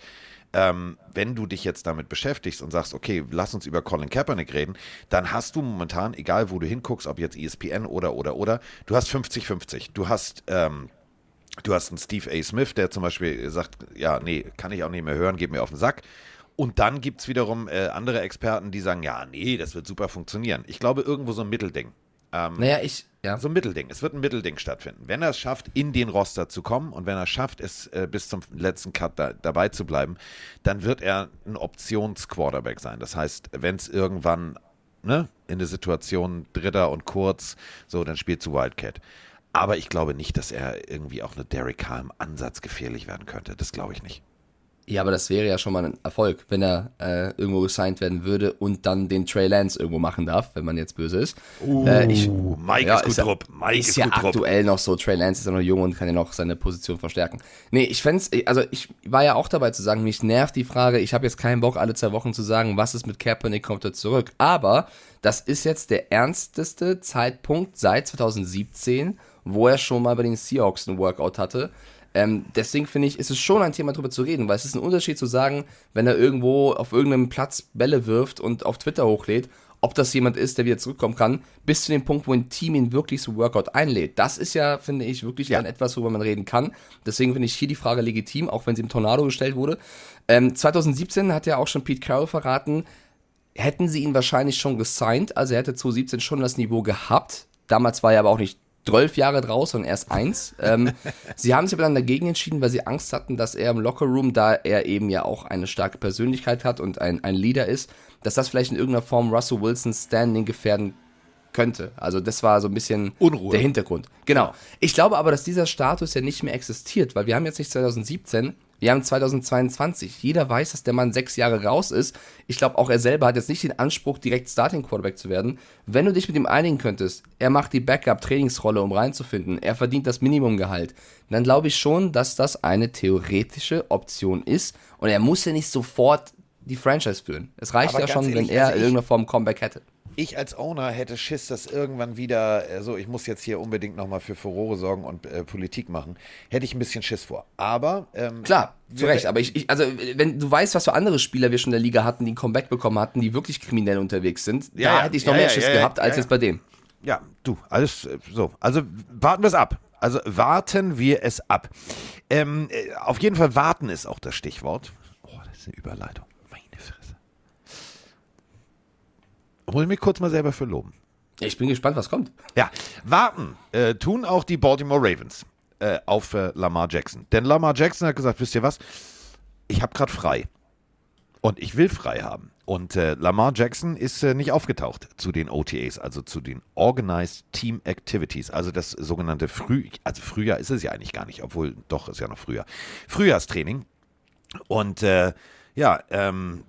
S1: ähm, wenn du dich jetzt damit beschäftigst und sagst, okay, lass uns über Colin Kaepernick reden, dann hast du momentan, egal wo du hinguckst, ob jetzt ESPN oder, oder, oder, du hast 50-50. Du hast, ähm, du hast einen Steve A. Smith, der zum Beispiel sagt, ja, nee, kann ich auch nicht mehr hören, geht mir auf den Sack. Und dann gibt es wiederum äh, andere Experten, die sagen, ja, nee, das wird super funktionieren. Ich glaube, irgendwo so ein Mittelding.
S2: Ähm, naja, ich, ja.
S1: So ein Mittelding. Es wird ein Mittelding stattfinden. Wenn er es schafft, in den Roster zu kommen und wenn er es schafft, es äh, bis zum letzten Cut da, dabei zu bleiben, dann wird er ein Options-Quarterback sein. Das heißt, wenn es irgendwann ne, in der Situation Dritter und kurz, so, dann spielt zu Wildcat. Aber ich glaube nicht, dass er irgendwie auch eine Derek Carr im Ansatz gefährlich werden könnte. Das glaube ich nicht.
S2: Ja, aber das wäre ja schon mal ein Erfolg, wenn er äh, irgendwo gesigned werden würde und dann den Trey Lance irgendwo machen darf, wenn man jetzt böse ist.
S1: Uh, äh, ich, Mike ja, ist gut ist, drupp. Mike
S2: ist, ist ja aktuell noch so. Trey Lance ist ja noch jung und kann ja noch seine Position verstärken. Nee, ich fände also ich war ja auch dabei zu sagen, mich nervt die Frage, ich habe jetzt keinen Bock, alle zwei Wochen zu sagen, was ist mit Kaepernick, kommt er zurück. Aber das ist jetzt der ernsteste Zeitpunkt seit 2017, wo er schon mal bei den Seahawks ein Workout hatte ähm, deswegen finde ich, ist es schon ein Thema darüber zu reden, weil es ist ein Unterschied zu sagen, wenn er irgendwo auf irgendeinem Platz Bälle wirft und auf Twitter hochlädt, ob das jemand ist, der wieder zurückkommen kann, bis zu dem Punkt, wo ein Team ihn wirklich zum Workout einlädt. Das ist ja, finde ich, wirklich ja. etwas, worüber man reden kann. Deswegen finde ich hier die Frage legitim, auch wenn sie im Tornado gestellt wurde. Ähm, 2017 hat ja auch schon Pete Carroll verraten, hätten sie ihn wahrscheinlich schon gesigned, also er hätte 2017 schon das Niveau gehabt. Damals war er aber auch nicht zwölf Jahre draus und erst eins. Ähm, sie haben sich aber dann dagegen entschieden, weil sie Angst hatten, dass er im Lockerroom, da er eben ja auch eine starke Persönlichkeit hat und ein, ein Leader ist, dass das vielleicht in irgendeiner Form Russell Wilsons Standing gefährden könnte. Also das war so ein bisschen
S1: Unruhe.
S2: der Hintergrund. Genau. Ich glaube aber, dass dieser Status ja nicht mehr existiert, weil wir haben jetzt nicht 2017, wir haben 2022. Jeder weiß, dass der Mann sechs Jahre raus ist. Ich glaube, auch er selber hat jetzt nicht den Anspruch, direkt Starting Quarterback zu werden. Wenn du dich mit ihm einigen könntest, er macht die Backup-Trainingsrolle, um reinzufinden, er verdient das Minimumgehalt, dann glaube ich schon, dass das eine theoretische Option ist. Und er muss ja nicht sofort die Franchise führen. Es reicht Aber ja schon, ehrlich, wenn er also in irgendeiner Form Comeback hätte.
S1: Ich als Owner hätte Schiss, dass irgendwann wieder, äh, so, ich muss jetzt hier unbedingt nochmal für Furore sorgen und äh, Politik machen, hätte ich ein bisschen Schiss vor. Aber. Ähm,
S2: Klar, zu Recht. Aber ich, ich, also, wenn du weißt, was für andere Spieler wir schon in der Liga hatten, die ein Comeback bekommen hatten, die wirklich kriminell unterwegs sind,
S1: Ja,
S2: da
S1: ja.
S2: hätte ich noch
S1: Ja,
S2: mehr Schiss gehabt, als jetzt bei dem.
S1: Ja, du, alles äh, so. Also warten wir es ab. Also warten wir es ab. Ähm, äh, auf jeden Fall warten ist auch das Stichwort. Oh, das ist eine Überleitung. Meine Fresse. Muss ich mich kurz mal selber für loben.
S2: Ich bin gespannt, was kommt.
S1: Ja, warten äh, tun auch die Baltimore Ravens äh, auf äh, Lamar Jackson. Denn Lamar Jackson hat gesagt, wisst ihr was? Ich habe gerade frei. Und ich will frei haben. Und äh, Lamar Jackson ist äh, nicht aufgetaucht zu den OTAs, also zu den Organized Team Activities, also das sogenannte Früh, also Frühjahr ist es ja eigentlich gar nicht, obwohl doch ist ja noch Frühjahr. Frühjahrstraining. Und äh, ja, ähm,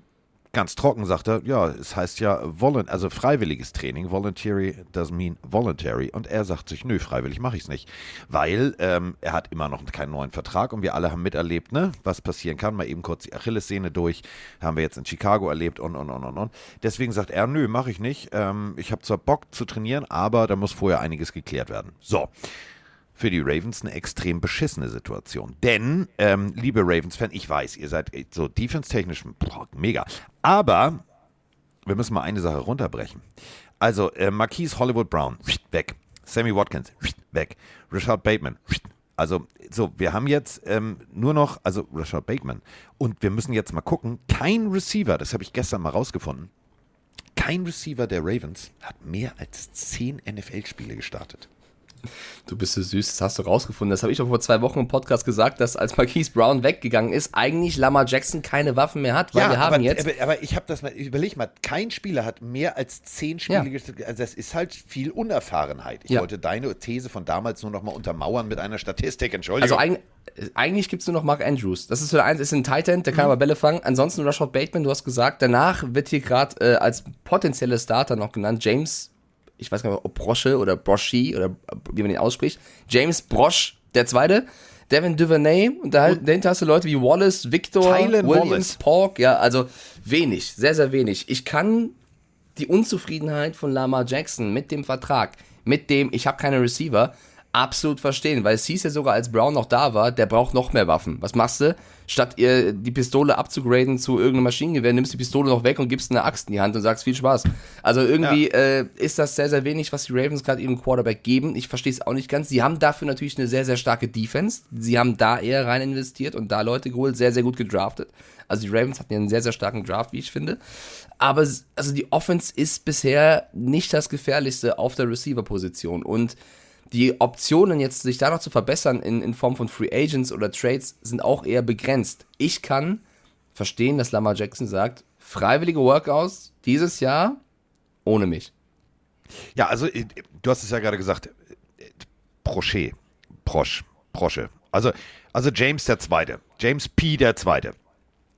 S1: ganz trocken sagt er, ja, es heißt ja volun also freiwilliges Training. Voluntary doesn't mean voluntary. Und er sagt sich, nö, freiwillig mache ich es nicht. Weil ähm, er hat immer noch keinen neuen Vertrag und wir alle haben miterlebt, ne, was passieren kann. Mal eben kurz die Achillessehne durch. Haben wir jetzt in Chicago erlebt und, und, und, und, und. Deswegen sagt er, nö, mache ich nicht. Ähm, ich habe zwar Bock zu trainieren, aber da muss vorher einiges geklärt werden. So für die Ravens eine extrem beschissene Situation. Denn, ähm, liebe Ravens-Fan, ich weiß, ihr seid so defense-technisch mega. Aber wir müssen mal eine Sache runterbrechen. Also, äh, Marquise Hollywood Brown, weg. Sammy Watkins, weg. Richard Bateman, also, so, wir haben jetzt ähm, nur noch, also Rashad Bateman. Und wir müssen jetzt mal gucken, kein Receiver, das habe ich gestern mal rausgefunden, kein Receiver der Ravens hat mehr als zehn NFL-Spiele gestartet.
S2: Du bist so süß, das hast du rausgefunden. Das habe ich doch vor zwei Wochen im Podcast gesagt, dass als Marquise Brown weggegangen ist, eigentlich Lamar Jackson keine Waffen mehr hat, weil wir haben
S1: aber,
S2: jetzt.
S1: Aber, aber ich habe das mal, überleg mal, kein Spieler hat mehr als zehn Spiele
S2: Ja.
S1: Also das ist halt viel Unerfahrenheit. Ich
S2: Ja.
S1: wollte deine These von damals nur noch mal untermauern mit einer Statistik. Entschuldigung.
S2: Also eigentlich, eigentlich gibt es nur noch Mark Andrews. Das ist so der eins, ist ein Titan, der kann
S1: Mhm.
S2: aber Bälle fangen. Ansonsten Rashad Bateman, du hast gesagt. Danach wird hier gerade äh, als potenzieller Starter noch genannt James, ich weiß gar nicht, ob Brosche oder Broschi oder wie man ihn ausspricht. James Brosch, der zweite. Devin Duvernay und halt, dahinter hast du Leute wie Wallace, Victor,
S1: Tylen
S2: Williams,
S1: Wallace.
S2: Pork, ja, also wenig, sehr, sehr wenig. Ich kann die Unzufriedenheit von Lamar Jackson mit dem Vertrag, mit dem ich habe keine Receiver, absolut verstehen, weil es hieß ja sogar, als Brown noch da war, der braucht noch mehr Waffen. Was machst du? Statt ihr die Pistole abzugraden zu irgendeinem Maschinengewehr, nimmst die Pistole noch weg und gibst eine Axt in die Hand und sagst viel Spaß. Also irgendwie äh, ist das sehr, sehr wenig, was die Ravens gerade ihrem Quarterback geben. Ich verstehe es auch nicht ganz. Sie haben dafür natürlich eine sehr, sehr starke Defense. Sie haben da eher rein investiert und da Leute geholt, sehr, sehr gut gedraftet. Also die Ravens hatten ja einen sehr, sehr starken Draft, wie ich finde. Aber also die Offense ist bisher nicht das Gefährlichste auf der Receiver-Position. Und die Optionen jetzt, sich da noch zu verbessern in, in Form von Free Agents oder Trades, sind auch eher begrenzt. Ich kann verstehen, dass Lamar Jackson sagt, freiwillige Workouts dieses Jahr ohne mich.
S1: Ja, also äh, du hast es ja gerade gesagt, äh, Proche, Prosch, Prosche. Also, also James der Zweite, James P. der Zweite.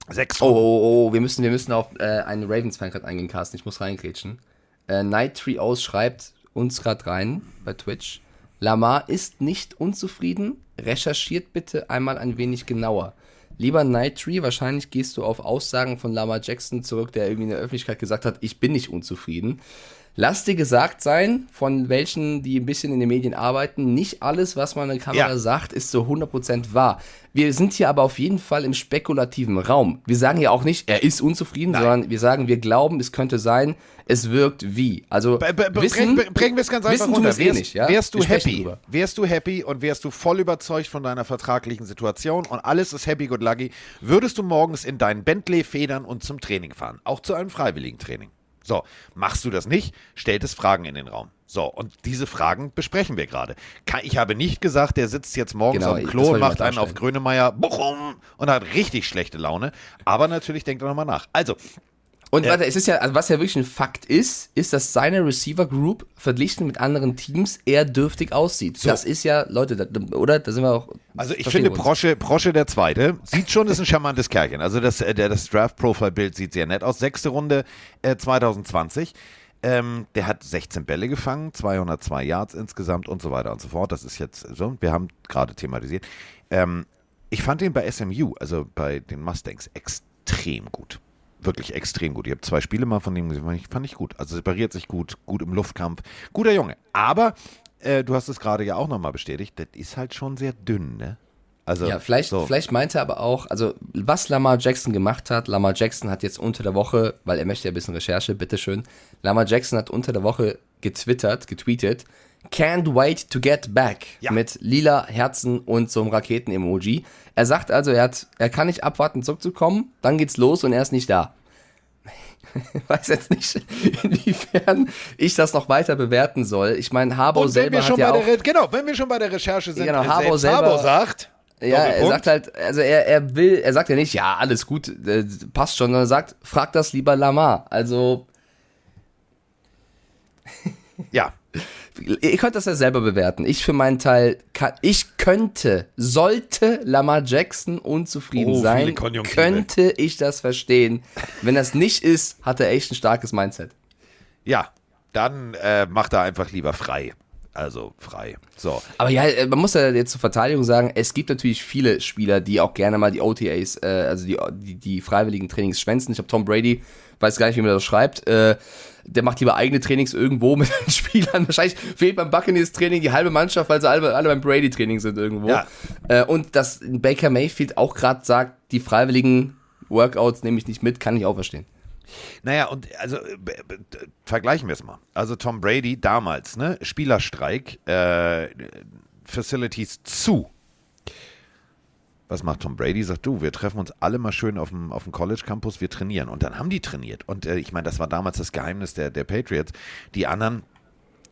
S1: Sechs
S2: Oh, oh, oh, wir müssen, wir müssen auf äh, einen Ravens-Fan gerade eingehen, Carsten. Ich muss reingrätschen. Äh, Night Tree schreibt uns gerade rein bei Twitch. Lamar ist nicht unzufrieden. Recherchiert bitte einmal ein wenig genauer. Lieber Night Tree, wahrscheinlich gehst du auf Aussagen von Lamar Jackson zurück, der irgendwie in der Öffentlichkeit gesagt hat, ich bin nicht unzufrieden. Lass dir gesagt sein, von welchen, die ein bisschen in den Medien arbeiten, nicht alles, was man in der Kamera
S1: Ja.
S2: sagt, ist so 100% wahr. Wir sind hier aber auf jeden Fall im spekulativen Raum. Wir sagen ja auch nicht, er ist unzufrieden, sondern wir sagen, wir glauben, es könnte sein, es wirkt wie. Also,
S1: B-
S2: wissen,
S1: bringen wir es ganz einfach runter.
S2: eh
S1: wärst,
S2: nicht, ja?
S1: wärst du happy,
S2: drüber.
S1: wärst du happy und wärst du voll überzeugt von deiner vertraglichen Situation und alles ist happy good lucky, würdest du morgens in deinen Bentley federn und zum Training fahren, auch zu einem freiwilligen Training. So, machst du das nicht, stellt es Fragen in den Raum. So, und diese Fragen besprechen wir gerade. Ich habe nicht gesagt, der sitzt jetzt morgens
S2: Genau, das
S1: Klo und macht einen auf. Grönemeyer Bochum und hat richtig schlechte Laune. Aber natürlich denkt er nochmal nach. Also,
S2: Und warte, es ist ja, also was ja wirklich ein Fakt ist, ist, dass seine Receiver Group verglichen mit anderen Teams eher dürftig aussieht. Das ist ja, Leute, da, oder? Da sind wir auch.
S1: Also ich finde. Prosche, Prosche der Zweite sieht schon, ist ein charmantes Kerlchen. Also das, äh, der, das Draft-Profile-Bild sieht sehr nett aus. Sechste Runde äh, 2020. Ähm, der hat 16 Bälle gefangen, 202 Yards insgesamt und so weiter und so fort. Das ist jetzt so, wir haben gerade thematisiert. Ähm, ich fand ihn bei SMU, also bei den Mustangs, extrem gut. Wirklich extrem gut. Ich habe zwei Spiele mal von dem gesehen, fand ich, fand ich gut. Also separiert sich gut, gut im Luftkampf. Guter Junge. Aber äh, du hast es gerade ja auch nochmal bestätigt, das ist halt schon sehr dünn, ne? Also,
S2: ja, vielleicht,
S1: so.
S2: vielleicht meinte er aber auch, also was Lamar Jackson gemacht hat, Lamar Jackson hat jetzt unter der Woche, weil er möchte ja ein bisschen Recherche, bitteschön, Lamar Jackson hat unter der Woche getwittert, getweetet, can't wait to get back
S1: Ja.
S2: mit lila Herzen und so einem Raketen-Emoji. Er sagt also, er, hat, er kann nicht abwarten, zurückzukommen, dann geht's los und er ist nicht da. Ich weiß jetzt nicht, inwiefern ich das noch weiter bewerten soll. Ich meine, Harbo selber hat ja auch...
S1: Re genau, wenn wir schon bei der Recherche sind,
S2: Genau,
S1: äh,
S2: Harbo selber-
S1: Harbo sagt,
S2: Ja, er sagt halt, also er, er will, er sagt ja nicht, ja, alles gut, äh, passt schon, sondern er sagt, frag das lieber Lamar. Also,
S1: ja,
S2: ihr könnt das ja selber bewerten. Ich für meinen Teil, kann, ich könnte, sollte Lamar Jackson unzufrieden
S1: Oh,
S2: sein, könnte ich das verstehen. Wenn das nicht ist, hat er echt ein starkes Mindset.
S1: ja, dann äh, macht er einfach lieber frei. Also frei. So.
S2: Aber ja, äh, man muss ja jetzt zur Verteidigung sagen, es gibt natürlich viele Spieler, die auch gerne mal die OTAs, äh, also die, die, die freiwilligen Trainings schwänzen. Ich habe Tom Brady, weiß gar nicht, wie man das schreibt, äh, der macht lieber eigene Trainings irgendwo mit den Spielern. Wahrscheinlich fehlt beim Buccaneers Training die halbe Mannschaft, weil sie alle, alle beim Brady Training sind irgendwo.
S1: Ja.
S2: Äh, und dass Baker Mayfield auch gerade sagt, die freiwilligen Workouts nehme ich nicht mit, kann ich auch verstehen.
S1: Naja, und also äh, vergleichen wir es mal. Also Tom Brady damals, ne? Spielerstreik, äh, Facilities zu. Was macht Tom Brady? Sagt, du, wir treffen uns alle mal schön auf dem, auf dem College Campus, wir trainieren. Und dann haben die trainiert. Und äh, ich meine, das war damals das Geheimnis der, der Patriots. Die anderen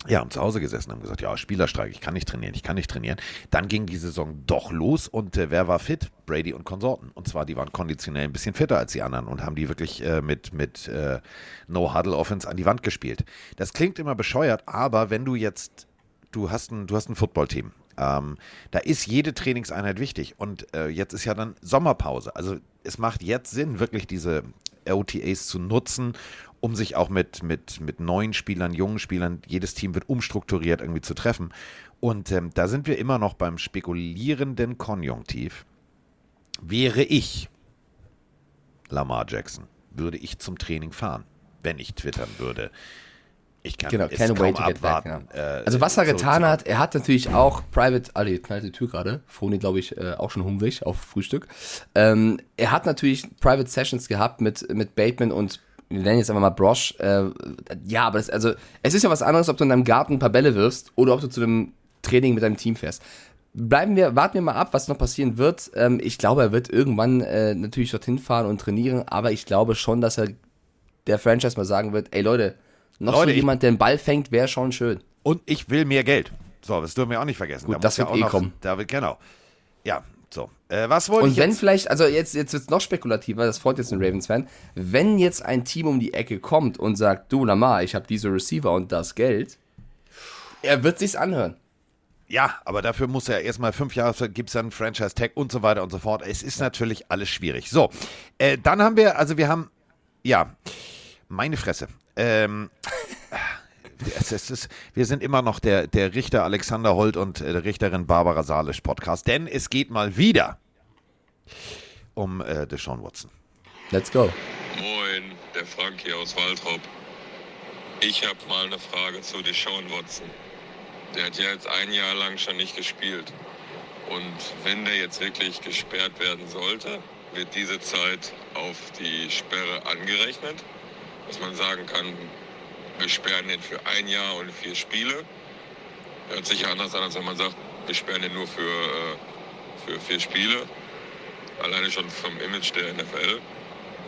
S1: ja, haben zu Hause gesessen, haben gesagt, ja, Spielerstreik, ich kann nicht trainieren, ich kann nicht trainieren. Dann ging die Saison doch los und äh, wer war fit? Brady und Konsorten. Und zwar, die waren konditionell ein bisschen fitter als die anderen und haben die wirklich äh, mit, mit äh, No-Huddle-Offense an die Wand gespielt. Das klingt immer bescheuert, aber wenn du jetzt, du hast ein, du hast ein Footballteam, ähm, da ist jede Trainingseinheit wichtig. Und äh, jetzt ist ja dann Sommerpause. Also es macht jetzt Sinn, wirklich diese OTAs zu nutzen, um sich auch mit, mit, mit neuen Spielern, jungen Spielern, jedes Team wird umstrukturiert irgendwie zu treffen. Und ähm, da sind wir immer noch beim spekulierenden Konjunktiv. Wäre ich Lamar Jackson, würde ich zum Training fahren, wenn ich twittern würde. Ich kann
S2: Genau, keine way to get back. Genau.
S1: äh,
S2: also was er getan
S1: zurückzukommen.
S2: hat, er hat natürlich auch Private, alle jetzt knallt die Tür gerade, Froni glaube ich äh, auch schon hungrig auf Frühstück. Ähm, er hat natürlich Private Sessions gehabt mit mit Bateman und wir nennen jetzt einfach mal Brosh. Äh, ja, aber das, also es ist ja was anderes, ob du in deinem Garten ein paar Bälle wirfst oder ob du zu einem Training mit deinem Team fährst. Bleiben wir, warten wir mal ab, was noch passieren wird. Ähm, ich glaube, er wird irgendwann äh, natürlich dorthin fahren und trainieren, aber ich glaube schon, dass er der Franchise mal sagen wird, ey Leute, noch
S1: Leute,
S2: so jemand, der den Ball fängt, wäre schon schön.
S1: Und ich will mehr Geld. So, das dürfen wir auch nicht vergessen.
S2: Gut,
S1: Da
S2: das wird
S1: ja
S2: eh
S1: auch
S2: kommen.
S1: Da wird, genau. Ja, so. Äh, was wollte
S2: Und
S1: ich
S2: wenn
S1: jetzt?
S2: vielleicht, also jetzt, jetzt wird es noch spekulativer, das freut jetzt den Ravens-Fan, wenn jetzt ein Team um die Ecke kommt und sagt, du Lamar, ich habe diese Receiver und das Geld, er wird sich's anhören.
S1: Ja, aber dafür muss er erstmal fünf Jahre, gibt es dann Franchise-Tag und so weiter und so fort. Es ist natürlich alles schwierig. So, äh, dann haben wir, also wir haben, ja, meine Fresse. Ähm, es, es ist, wir sind immer noch der, der Richter Alexander Holt und äh, der Richterin Barbara Salisch Podcast, denn es geht mal wieder um äh, Deshaun Watson.
S2: Let's go.
S4: Moin, der Frank hier aus Waltrop. Ich habe mal eine Frage zu Deshaun Watson. Der hat ja jetzt ein Jahr lang schon nicht gespielt. Und wenn der jetzt wirklich gesperrt werden sollte, wird diese Zeit auf die Sperre angerechnet. Dass man sagen kann, wir sperren ihn für ein Jahr und vier Spiele. Hört sich anders an, als wenn man sagt, wir sperren ihn nur für, äh, für vier Spiele. Alleine schon vom Image der NFL.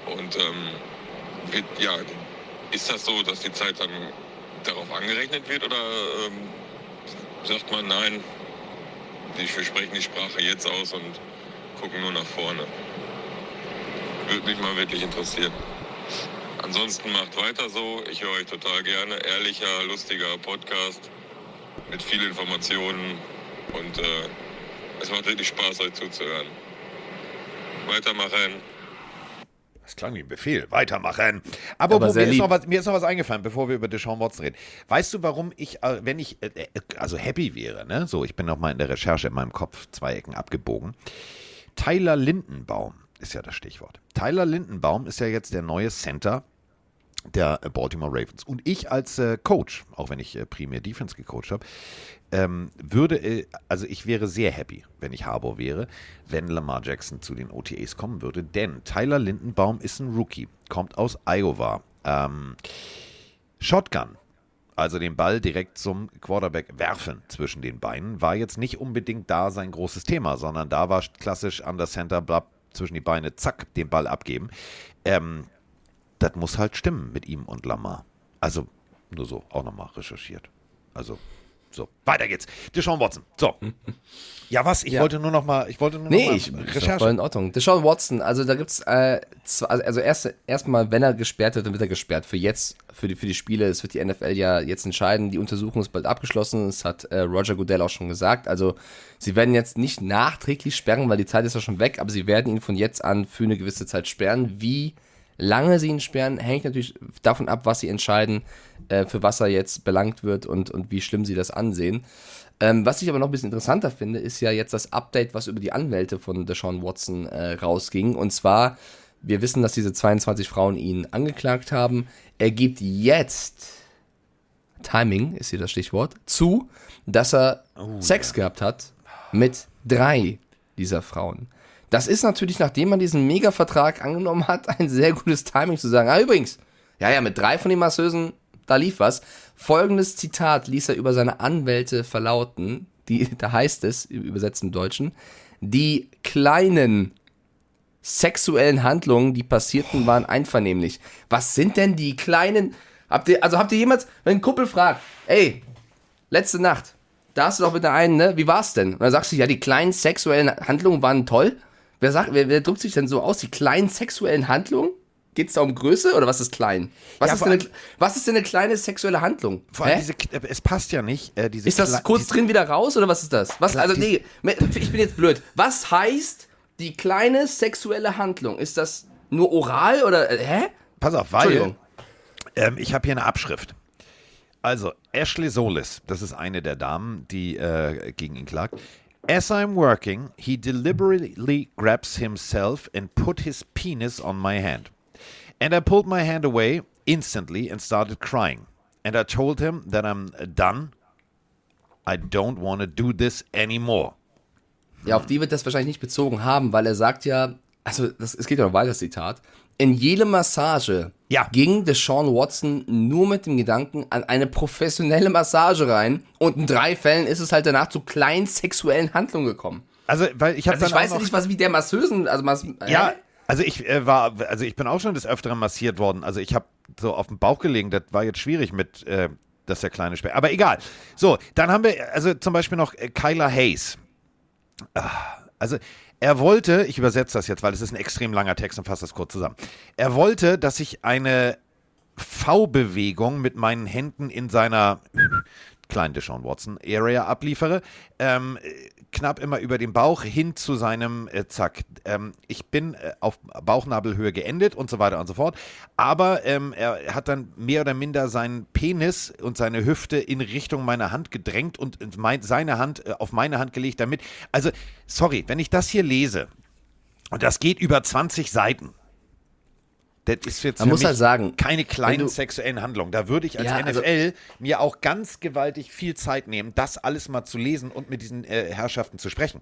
S4: Und ähm, wird, ja, ist das so, dass die Zeit dann darauf angerechnet wird oder ähm, sagt man nein, wir sprechen die Sprache jetzt aus und gucken nur nach vorne? Würde mich mal wirklich interessieren. Ansonsten macht weiter so. Ich höre euch total gerne. Ehrlicher, lustiger Podcast mit viel Informationen und äh, es macht wirklich Spaß, euch zuzuhören. Weitermachen.
S1: Das klang wie ein Befehl. Weitermachen. Aber,
S2: Aber
S1: mir, ist was, mir ist noch was eingefallen, bevor wir über Deshaun Watson reden. Weißt du, warum ich, äh, wenn ich, äh, äh, also happy wäre, ne? So, ich bin noch mal in der Recherche in meinem Kopf zwei Ecken abgebogen. Tyler Lindenbaum ist ja das Stichwort. Tyler Lindenbaum ist ja jetzt der neue Center der Baltimore Ravens. Und ich als äh, Coach, auch wenn ich äh, primär Defense gecoacht habe, ähm, würde, äh, also ich wäre sehr happy, wenn ich Harbour wäre, wenn Lamar Jackson zu den OTAs kommen würde, denn Tyler Lindenbaum ist ein Rookie, kommt aus Iowa. Ähm, Shotgun, also den Ball direkt zum Quarterback werfen zwischen den Beinen, war jetzt nicht unbedingt da sein großes Thema, sondern da war klassisch an der Center, blab, zwischen die Beine, zack, den Ball abgeben. Ähm, das muss halt stimmen mit ihm und Lamar. Also nur so, auch nochmal recherchiert. Also so, weiter geht's. Deshaun Watson. So. Ja, was? Ich
S2: Ja.
S1: wollte nur noch mal, ich wollte nur
S2: Nee,
S1: noch mal
S2: ich, doch voll
S1: Recherche.
S2: in Ordnung. Deshaun Watson, also da gibt's äh, zwei, also erst erstmal, wenn er gesperrt wird, dann wird er gesperrt. Für jetzt, für die, für die Spiele, es wird die NFL ja jetzt entscheiden. Die Untersuchung ist bald abgeschlossen. Das hat äh, Roger Goodell auch schon gesagt. Also sie werden jetzt nicht nachträglich sperren, weil die Zeit ist ja schon weg, aber sie werden ihn von jetzt an für eine gewisse Zeit sperren. Wie lange sie ihn sperren, hängt natürlich davon ab, was sie entscheiden, äh, für was er jetzt belangt wird und, und wie schlimm sie das ansehen. Ähm, was ich aber noch ein bisschen interessanter finde, ist ja jetzt das Update, was über die Anwälte von Deshaun Watson äh, rausging. Und zwar, wir wissen, dass diese 22 Frauen ihn angeklagt haben. Er gibt jetzt, Timing ist hier das Stichwort, zu, dass er Sex gehabt hat mit drei dieser Frauen. Das ist natürlich, nachdem man diesen Mega-Vertrag angenommen hat, ein sehr gutes Timing zu sagen, ah übrigens, ja, ja, mit drei von den Masseusen, da lief was. Folgendes Zitat ließ er über seine Anwälte verlauten, die, da heißt es, übersetzt im Deutschen, die kleinen sexuellen Handlungen, die passierten, waren einvernehmlich. Was sind denn die kleinen, habt ihr, also habt ihr jemals, wenn ein Kumpel fragt, ey, letzte Nacht, da hast du doch mit der einen, ne, wie war's denn? Und dann sagst du, ja, die kleinen sexuellen Handlungen waren toll. Wer sagt, wer, wer drückt sich denn so aus, die kleinen sexuellen Handlungen? Geht's da um Größe oder was ist klein? Was,
S1: Ja,
S2: ist, denn eine, was ist denn eine kleine sexuelle Handlung?
S1: Vor allem diese, es passt ja nicht. Äh,
S2: Ist das
S1: Kle-
S2: kurz drin wieder raus oder was ist das? Was, also nee, ich bin jetzt blöd. Was heißt die kleine sexuelle Handlung? Ist das nur oral oder äh, hä?
S1: Pass auf, weil ähm, ich habe hier eine Abschrift. Also, Ashley Solis, das ist eine der Damen, die äh, gegen ihn klagt. As I'm working, he deliberately grabs himself and put his penis on my hand. And I pulled my hand away instantly and started crying. And I told him that I'm done. I don't want to do this anymore.
S2: Ja, auf die wird das wahrscheinlich nicht bezogen haben, weil er sagt ja, also das, es geht ja noch weiter, Zitat. In jede Massage
S1: Ja.
S2: ging Deshaun Watson nur mit dem Gedanken an eine professionelle Massage rein und in drei Fällen ist es halt danach zu kleinen sexuellen Handlungen gekommen.
S1: Also, weil ich habe
S2: Also ich weiß nicht, was wie der Masseusen, also Mas
S1: Ja, also ich äh, war, also ich bin auch schon des Öfteren massiert worden. Also ich habe so auf dem Bauch gelegen. Das war jetzt schwierig mit, äh, dass der kleine Speer. Aber egal. So, dann haben wir also zum Beispiel noch äh, Kyla Hayes. Ah, Also er wollte, ich übersetze das jetzt, weil es ist ein extrem langer Text und fasse das kurz zusammen. Er wollte, dass ich eine V-Bewegung mit meinen Händen in seiner kleinen Deshaun Watson Area abliefere. Ähm, äh, knapp immer über den Bauch hin zu seinem äh, Zack. Ähm, ich bin äh, auf Bauchnabelhöhe geendet und so weiter und so fort. Aber ähm, er hat dann mehr oder minder seinen Penis und seine Hüfte in Richtung meiner Hand gedrängt und mein, seine Hand äh, auf meine Hand gelegt, damit. Also, sorry, wenn ich das hier lese und das geht über 20 Seiten. Das ist jetzt
S2: Man
S1: für
S2: muss halt sagen,
S1: keine kleinen
S2: du-
S1: sexuellen Handlungen. Da würde ich als
S2: Ja, also-
S1: NFL mir auch ganz gewaltig viel Zeit nehmen, das alles mal zu lesen und mit diesen äh, Herrschaften zu sprechen.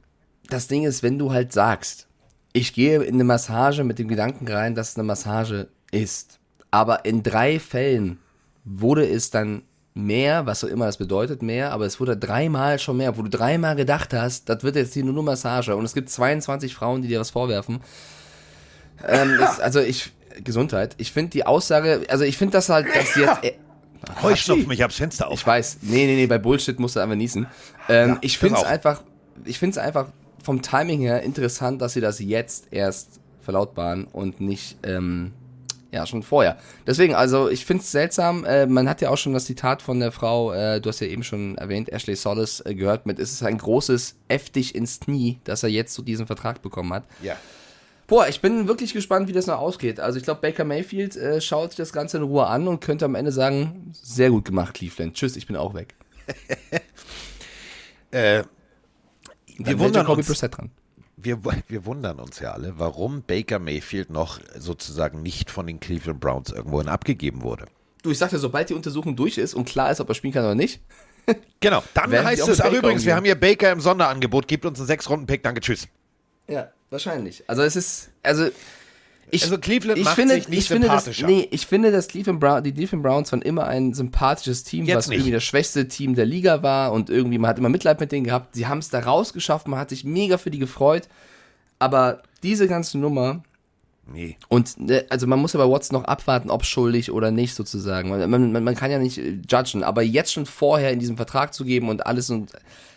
S2: das Ding ist, wenn du halt sagst, ich gehe in eine Massage mit dem Gedanken rein, dass es eine Massage ist, aber in drei Fällen wurde es dann mehr, was auch immer das bedeutet, mehr, aber es wurde dreimal schon mehr, wo du dreimal gedacht hast, das wird jetzt hier nur eine Massage und es gibt 22 Frauen, die dir was vorwerfen. Ähm, ist, also ich, Gesundheit, ich finde die Aussage, also ich finde das halt, dass jetzt, äh,
S1: Heuschnupfen mich aufs Fenster auf.
S2: ich weiß, nee, nee, nee, bei Bullshit musst du einfach niesen. Ähm,
S1: Ja,
S2: ich finde es einfach, ich finde es einfach vom Timing her interessant, dass sie das jetzt erst verlautbaren und nicht, ähm, ja, schon vorher. Deswegen, also ich finde es seltsam, äh, man hat ja auch schon das Zitat von der Frau, äh, du hast ja eben schon erwähnt, Ashley Solis, äh, gehört mit, es ist ein großes F dich ins Knie, dass er jetzt so diesen Vertrag bekommen hat.
S1: Ja.
S2: Boah, ich bin wirklich gespannt, wie das noch ausgeht. Also ich glaube, Baker Mayfield äh, schaut sich das Ganze in Ruhe an und könnte am Ende sagen, sehr gut gemacht, Cleveland. Tschüss, ich bin auch weg.
S1: Äh, wir wundern uns.
S2: Dran.
S1: wir, wir wundern uns ja alle, warum Baker Mayfield noch sozusagen nicht von den Cleveland Browns irgendwohin abgegeben wurde.
S2: Du, ich sagte, sobald die Untersuchung durch ist und klar ist, ob er spielen kann oder nicht.
S1: Genau, dann heißt
S2: auch
S1: es, ach
S2: Baker
S1: übrigens, wir
S2: umgehen.
S1: haben hier Baker im Sonderangebot, gibt uns einen Sechs-Runden-Pick, danke, tschüss.
S2: Ja, wahrscheinlich. Also es ist, also ich,
S1: Also Cleveland
S2: ich
S1: macht
S2: finde,
S1: sich nicht
S2: ich finde, das, nee, ich finde, dass Cleveland Brown, die Cleveland Browns waren immer ein sympathisches Team,
S1: Jetzt
S2: was
S1: nicht.
S2: irgendwie das schwächste Team der Liga war und irgendwie man hat immer Mitleid mit denen gehabt. Sie haben es da rausgeschafft, man hat sich mega für die gefreut. Aber diese ganze Nummer
S1: Nee.
S2: und ne, also man muss ja bei Watson noch abwarten, ob schuldig oder nicht sozusagen. Man, man, man kann ja nicht äh, judgen, aber jetzt schon vorher in diesem Vertrag zu geben und alles und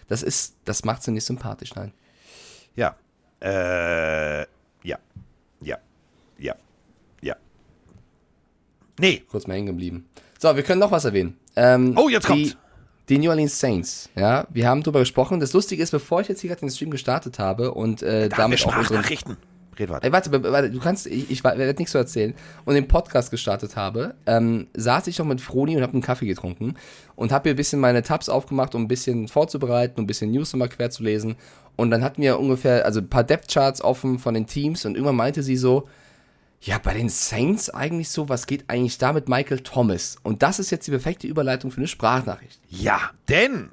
S2: das ist, das macht sie nicht sympathisch, nein.
S1: Ja. Äh, ja. Ja. Ja. Ja. Nee.
S2: kurz mal hängen geblieben. So, wir können noch was erwähnen. Ähm,
S1: Oh, jetzt
S2: die,
S1: kommt's.
S2: Die New Orleans Saints, ja, wir haben drüber gesprochen. Das Lustige ist, bevor ich jetzt hier gerade den Stream gestartet habe und äh,
S1: Da
S2: damit auch unseren
S1: Sprachnachrichten. Red weiter.
S2: Ey, warte, warte, du kannst, ich, ich werde nichts so erzählen. Und den Podcast gestartet habe, ähm, saß ich noch mit Froni und habe einen Kaffee getrunken und habe hier ein bisschen meine Tabs aufgemacht, um ein bisschen vorzubereiten, um ein bisschen News nochmal quer zu lesen. Und dann hatten wir ungefähr, also ein paar Depth-Charts offen von den Teams und irgendwann meinte sie so, ja, bei den Saints eigentlich so, was geht eigentlich da mit Michael Thomas? Und das ist jetzt die perfekte Überleitung für eine Sprachnachricht.
S1: Ja, denn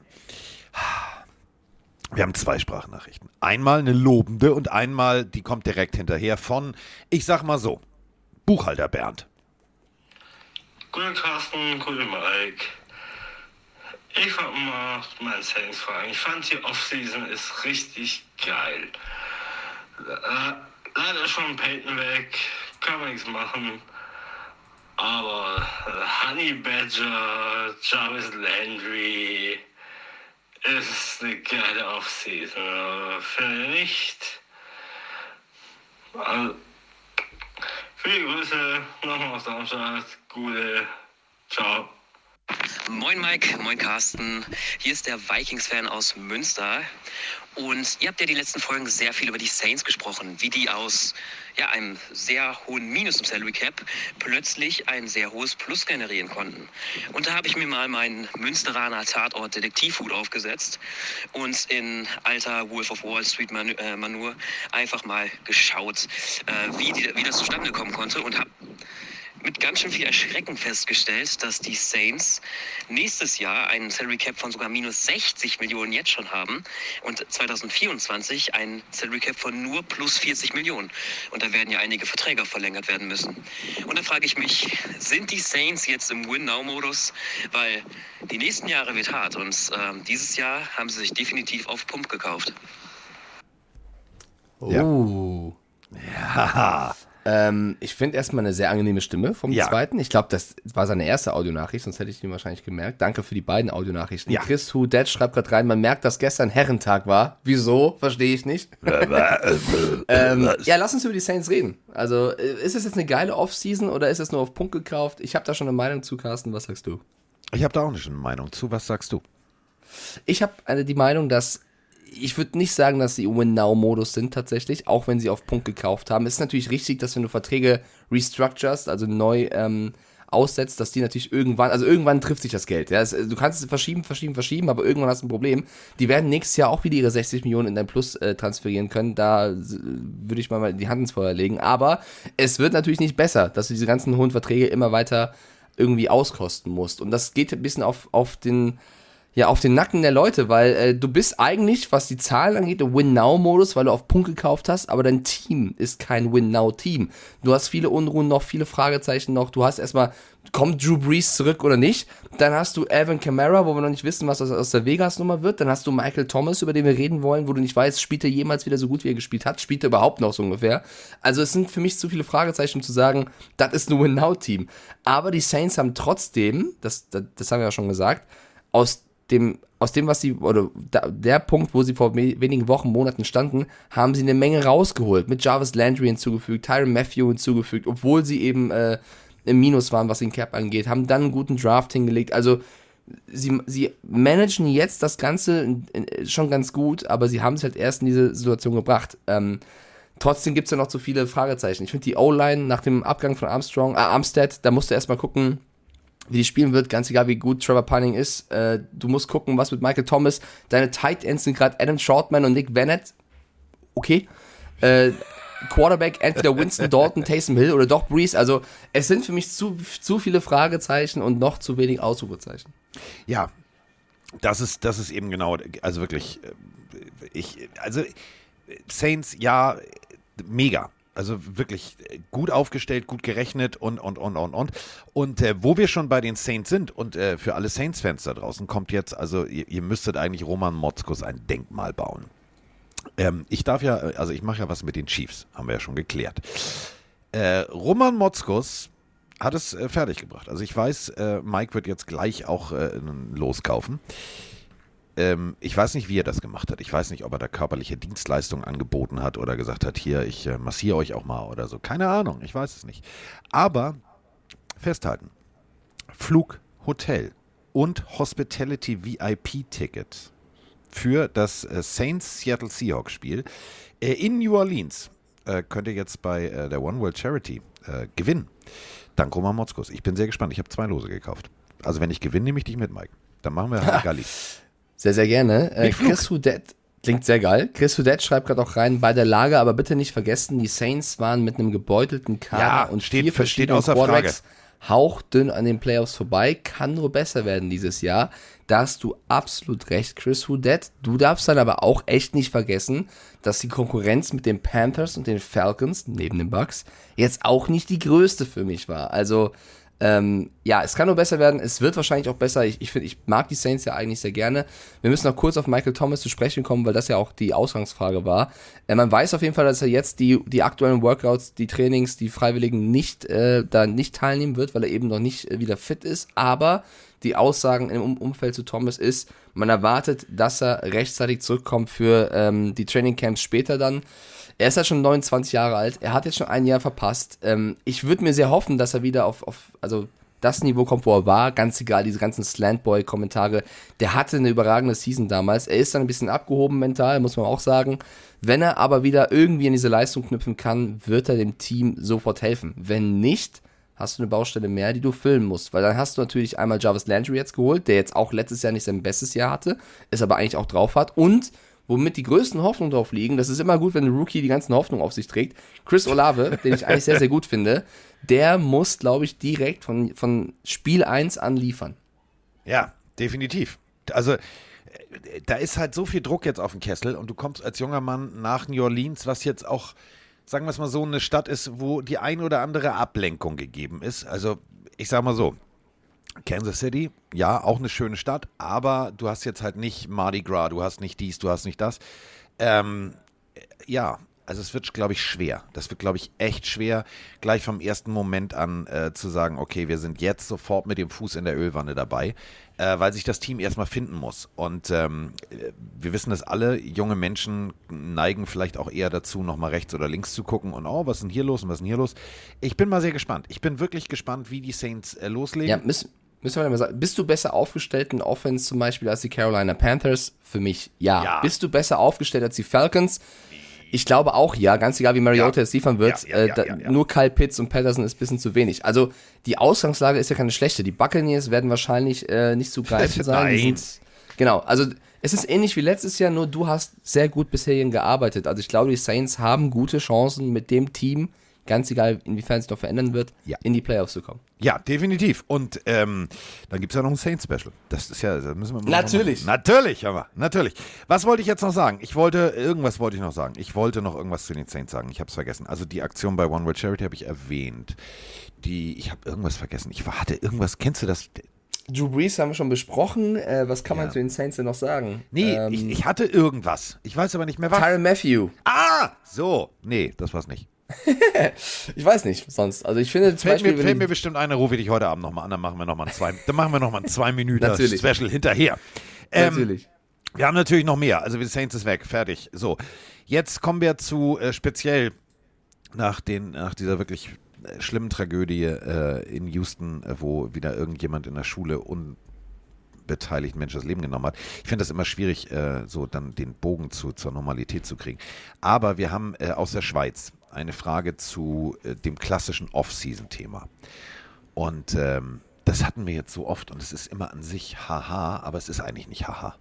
S1: wir haben zwei Sprachnachrichten. Einmal eine lobende und einmal, die kommt direkt hinterher von, ich sag mal so, Buchhalter Bernd.
S3: Guten Carsten, guten Mike. Ich wollte mal meinen Saints fragen. Ich fand die Offseason ist richtig geil. Äh, leider schon Peyton weg, kann man nichts machen. Aber äh, Honey Badger, Jarvis Landry ist eine geile Offseason. ich nicht. Also, viele Grüße, nochmal aus Darmstadt. Gute. Ciao.
S5: Moin Mike, moin Carsten. Hier ist der Vikings-Fan aus Münster. Und ihr habt ja die letzten Folgen sehr viel über die Saints gesprochen, wie die aus ja, einem sehr hohen Minus im Salary Cap plötzlich ein sehr hohes Plus generieren konnten. Und da habe ich mir mal meinen Münsteraner Tatort Detektivhut aufgesetzt und in alter Wolf of Wall Street Manu äh, Manur einfach mal geschaut, äh, wie, die, wie das zustande kommen konnte und habe mit ganz schön viel Erschrecken festgestellt, dass die Saints nächstes Jahr einen Salary Cap von sogar minus 60 Millionen jetzt schon haben und 2024 einen Salary Cap von nur plus 40 Millionen. Und da werden ja einige Verträge verlängert werden müssen. Und da frage ich mich, sind die Saints jetzt im Win-Now-Modus? Weil die nächsten Jahre wird hart und ähm, dieses Jahr haben sie sich definitiv auf Pump gekauft.
S1: Ja.
S2: Oh. Ähm, ich finde erstmal eine sehr angenehme Stimme vom
S1: Ja.
S2: zweiten. Ich glaube, das war seine erste Audionachricht, sonst hätte ich die wahrscheinlich gemerkt. Danke für die beiden Audionachrichten.
S1: Ja.
S2: Chris Hu Dad schreibt gerade rein, man merkt, dass gestern Herrentag war. Wieso? Verstehe ich nicht. ähm, ja, lass uns über die Saints reden. Also, äh, ist es jetzt eine geile Offseason oder ist es nur auf Punkt gekauft? Ich habe da schon eine Meinung zu, Carsten. Was sagst du?
S1: Ich habe da auch eine Meinung zu. Was sagst du?
S2: Ich habe äh, die Meinung, dass ich würde nicht sagen, dass sie Win-Now-Modus sind tatsächlich, auch wenn sie auf Punkt gekauft haben. Es ist natürlich richtig, dass wenn du Verträge restructurest, also neu ähm, aussetzt, dass die natürlich irgendwann, also irgendwann trifft sich das Geld. Ja? Es, du kannst es verschieben, verschieben, verschieben, aber irgendwann hast du ein Problem. Die werden nächstes Jahr auch wieder ihre 60 Millionen in dein Plus äh, transferieren können. Da äh, würde ich mal die Hand ins Feuer legen. Aber es wird natürlich nicht besser, dass du diese ganzen hohen Verträge immer weiter irgendwie auskosten musst. Und das geht ein bisschen auf, auf den ja, auf den Nacken der Leute, weil äh, du bist eigentlich, was die Zahlen angeht, im Win-Now-Modus, weil du auf Punkt gekauft hast, aber dein Team ist kein Win-Now-Team. Du hast viele Unruhen noch, viele Fragezeichen noch. Du hast erstmal, kommt Drew Brees zurück oder nicht? Dann hast du Alvin Kamara, wo wir noch nicht wissen, was aus, aus der Vegas-Nummer wird. Dann hast du Michael Thomas, über den wir reden wollen, wo du nicht weißt, spielt er jemals wieder so gut, wie er gespielt hat? Spielt er überhaupt noch so ungefähr? Also es sind für mich zu viele Fragezeichen, um zu sagen, das ist ein Win-Now-Team. Aber die Saints haben trotzdem, das, das, das haben wir ja schon gesagt, aus dem, aus dem, was sie, oder der Punkt, wo sie vor wenigen Wochen, Monaten standen, haben sie eine Menge rausgeholt. Mit Jarvis Landry hinzugefügt, Tyron Matthew hinzugefügt, obwohl sie eben äh, im Minus waren, was den Cap angeht, haben dann einen guten Draft hingelegt. Also sie, sie managen jetzt das Ganze in- schon ganz gut, aber sie haben es halt erst in diese Situation gebracht. Ähm, trotzdem gibt es ja noch zu viele Fragezeichen. Ich finde die O-Line nach dem Abgang von Armstrong, äh, Armstead, da musst du erstmal gucken, wie die spielen wird, ganz egal wie gut Trevor Punning ist. Äh, du musst gucken, was mit Michael Thomas. Deine Tight Ends sind gerade Adam Shortman und Nick Bennett. okay. Äh, Quarterback entweder Winston Dalton, Taysom Hill oder doch Breeze. Also es sind für mich zu, zu viele Fragezeichen und noch zu wenig Ausrufezeichen.
S1: Ja, das ist, das ist eben genau, also wirklich, äh, ich, also Saints, ja, mega. Also wirklich gut aufgestellt, gut gerechnet und, und, und, und, und. Und äh, wo wir schon bei den Saints sind und äh, für alle Saints-Fans da draußen kommt jetzt, also ihr, ihr müsstet eigentlich Roman Motzkus ein Denkmal bauen. Ähm, ich darf ja, also ich mache ja was mit den Chiefs, haben wir ja schon geklärt. Äh, Roman Motzkus hat es äh, fertiggebracht. Also ich weiß, äh, Mike wird jetzt gleich auch äh, loskaufen. Ähm, ich weiß nicht, wie er das gemacht hat. Ich weiß nicht, ob er da körperliche Dienstleistungen angeboten hat oder gesagt hat, hier, ich äh, massiere euch auch mal oder so. Keine Ahnung, ich weiß es nicht. Aber festhalten. Flug, Hotel und Hospitality VIP-Ticket für das äh, Saints Seattle Seahawks Spiel äh, in New Orleans äh, könnt ihr jetzt bei äh, der One World Charity äh, gewinnen. Dank Roman Motzkus. Ich bin sehr gespannt. Ich habe zwei Lose gekauft. Also wenn ich gewinne, nehme ich dich mit, Mike. Dann machen wir Galli.
S2: Sehr, sehr gerne. Äh, Chris Hudet klingt sehr geil. Chris Hudet schreibt gerade auch rein, bei der Lage, aber bitte nicht vergessen, die Saints waren mit einem gebeutelten Kader
S1: Ja,
S2: und
S1: steht-
S2: vier
S1: steht
S2: verschiedene
S1: außer
S2: Quarterbacks hauchdünn an den Playoffs vorbei. Kann nur besser werden dieses Jahr. Da hast du absolut recht, Chris Hudet. Du darfst dann aber auch echt nicht vergessen, dass die Konkurrenz mit den Panthers und den Falcons, neben den Bucks, jetzt auch nicht die größte für mich war. Also, ähm, ja, es kann nur besser werden. Es wird wahrscheinlich auch besser. Ich, ich finde, ich mag die Saints ja eigentlich sehr gerne. Wir müssen noch kurz auf Michael Thomas zu sprechen kommen, weil das ja auch die Ausgangsfrage war. Äh, man weiß auf jeden Fall, dass er jetzt die, die aktuellen Workouts, die Trainings, die Freiwilligen nicht, äh, da nicht teilnehmen wird, weil er eben noch nicht äh, wieder fit ist. Aber die Aussagen im Um- Umfeld zu Thomas ist, man erwartet, dass er rechtzeitig zurückkommt für ähm, die Trainingcamps später dann. Er ist ja schon 29 Jahre alt, er hat jetzt schon ein Jahr verpasst. Ähm, ich würde mir sehr hoffen, dass er wieder auf, auf also das Niveau kommt, wo er war. Ganz egal, diese ganzen Slantboy-Kommentare. Der hatte eine überragende Season damals. Er ist dann ein bisschen abgehoben mental, muss man auch sagen. Wenn er aber wieder irgendwie an diese Leistung knüpfen kann, wird er dem Team sofort helfen. Wenn nicht, hast du eine Baustelle mehr, die du füllen musst. Weil dann hast du natürlich einmal Jarvis Landry jetzt geholt, der jetzt auch letztes Jahr nicht sein bestes Jahr hatte, es aber eigentlich auch drauf hat. Und womit die größten Hoffnungen drauf liegen, das ist immer gut, wenn ein Rookie die ganzen Hoffnungen auf sich trägt. Chris Olave, den ich eigentlich sehr, sehr gut finde, der muss, glaube ich, direkt von, von Spiel 1 an liefern.
S1: Ja, definitiv. Also äh, da ist halt so viel Druck jetzt auf dem Kessel und du kommst als junger Mann nach New Orleans, was jetzt auch, sagen wir es mal so, eine Stadt ist, wo die ein oder andere Ablenkung gegeben ist. Also ich sag mal so, Kansas City, ja, auch eine schöne Stadt, aber du hast jetzt halt nicht Mardi Gras, du hast nicht dies, du hast nicht das. Ähm, ja, also es wird, glaube ich, schwer. Das wird, glaube ich, echt schwer, gleich vom ersten Moment an äh, zu sagen, okay, wir sind jetzt sofort mit dem Fuß in der Ölwanne dabei, äh, weil sich das Team erstmal finden muss. Und ähm, äh, wir wissen das alle, junge Menschen neigen vielleicht auch eher dazu, nochmal rechts oder links zu gucken und, oh, was ist denn hier los und was ist denn hier los? Ich bin mal sehr gespannt. Ich bin wirklich gespannt, wie die Saints äh, loslegen.
S2: Ja, müssen, müssen wir mal sagen, bist du besser aufgestellt in Offense zum Beispiel als die Carolina Panthers? Für mich ja.
S1: Ja.
S2: Bist du besser aufgestellt als die Falcons? Ich glaube auch ja, ganz egal wie Mariota
S1: Ja.
S2: es liefern wird.
S1: Ja,
S2: äh, da. Nur Kyle Pitts und Patterson ist ein bisschen zu wenig. Also die Ausgangslage ist ja keine schlechte. Die Buccaneers werden wahrscheinlich äh, nicht zu greifen sein.
S1: Nein.
S2: genau, also es ist ähnlich wie letztes Jahr, nur du hast sehr gut bisher gearbeitet. Also ich glaube, die Saints haben gute Chancen mit dem Team, ganz egal inwiefern es noch verändern wird,
S1: Ja.
S2: in die Playoffs zu kommen.
S1: Ja, definitiv. Und ähm, dann gibt es ja noch ein Saints-Special. Das ist ja, da müssen wir mal
S2: Natürlich.
S1: Mal, natürlich, aber natürlich. Was wollte ich jetzt noch sagen? Ich wollte, irgendwas wollte ich noch sagen. Ich wollte noch irgendwas zu den Saints sagen. Ich habe es vergessen. Also die Aktion bei One World Charity habe ich erwähnt. Die, ich habe irgendwas vergessen. Ich hatte irgendwas, kennst du das?
S2: Drew Brees haben wir schon besprochen. Äh, was kann man
S1: Ja.
S2: zu den Saints denn noch sagen?
S1: Nee,
S2: ähm,
S1: ich, ich hatte irgendwas. Ich weiß aber nicht mehr was.
S2: Tyron Matthew.
S1: ah, so. Nee, das war's nicht.
S2: Ich weiß nicht, sonst. Also ich finde zum
S1: Fällt,
S2: Beispiel,
S1: mir, fällt mir bestimmt eine, rufe ich dich heute Abend nochmal an, dann machen wir nochmal zwei, dann machen wir noch mal ein zwei Minuten. Special hinterher. Ähm,
S2: natürlich.
S1: Wir haben natürlich noch mehr. Also die Saints ist weg, fertig. So, jetzt kommen wir zu äh, speziell nach, den, nach dieser wirklich äh, schlimmen Tragödie äh, in Houston, äh, wo wieder irgendjemand in der Schule unbeteiligt Mensch das Leben genommen hat. Ich finde das immer schwierig, äh, so dann den Bogen zu, zur Normalität zu kriegen. Aber wir haben äh, aus der Schweiz eine Frage zu äh, dem klassischen Off-Season-Thema. Und ähm, das hatten wir jetzt so oft und es ist immer an sich haha, aber es ist eigentlich nicht haha.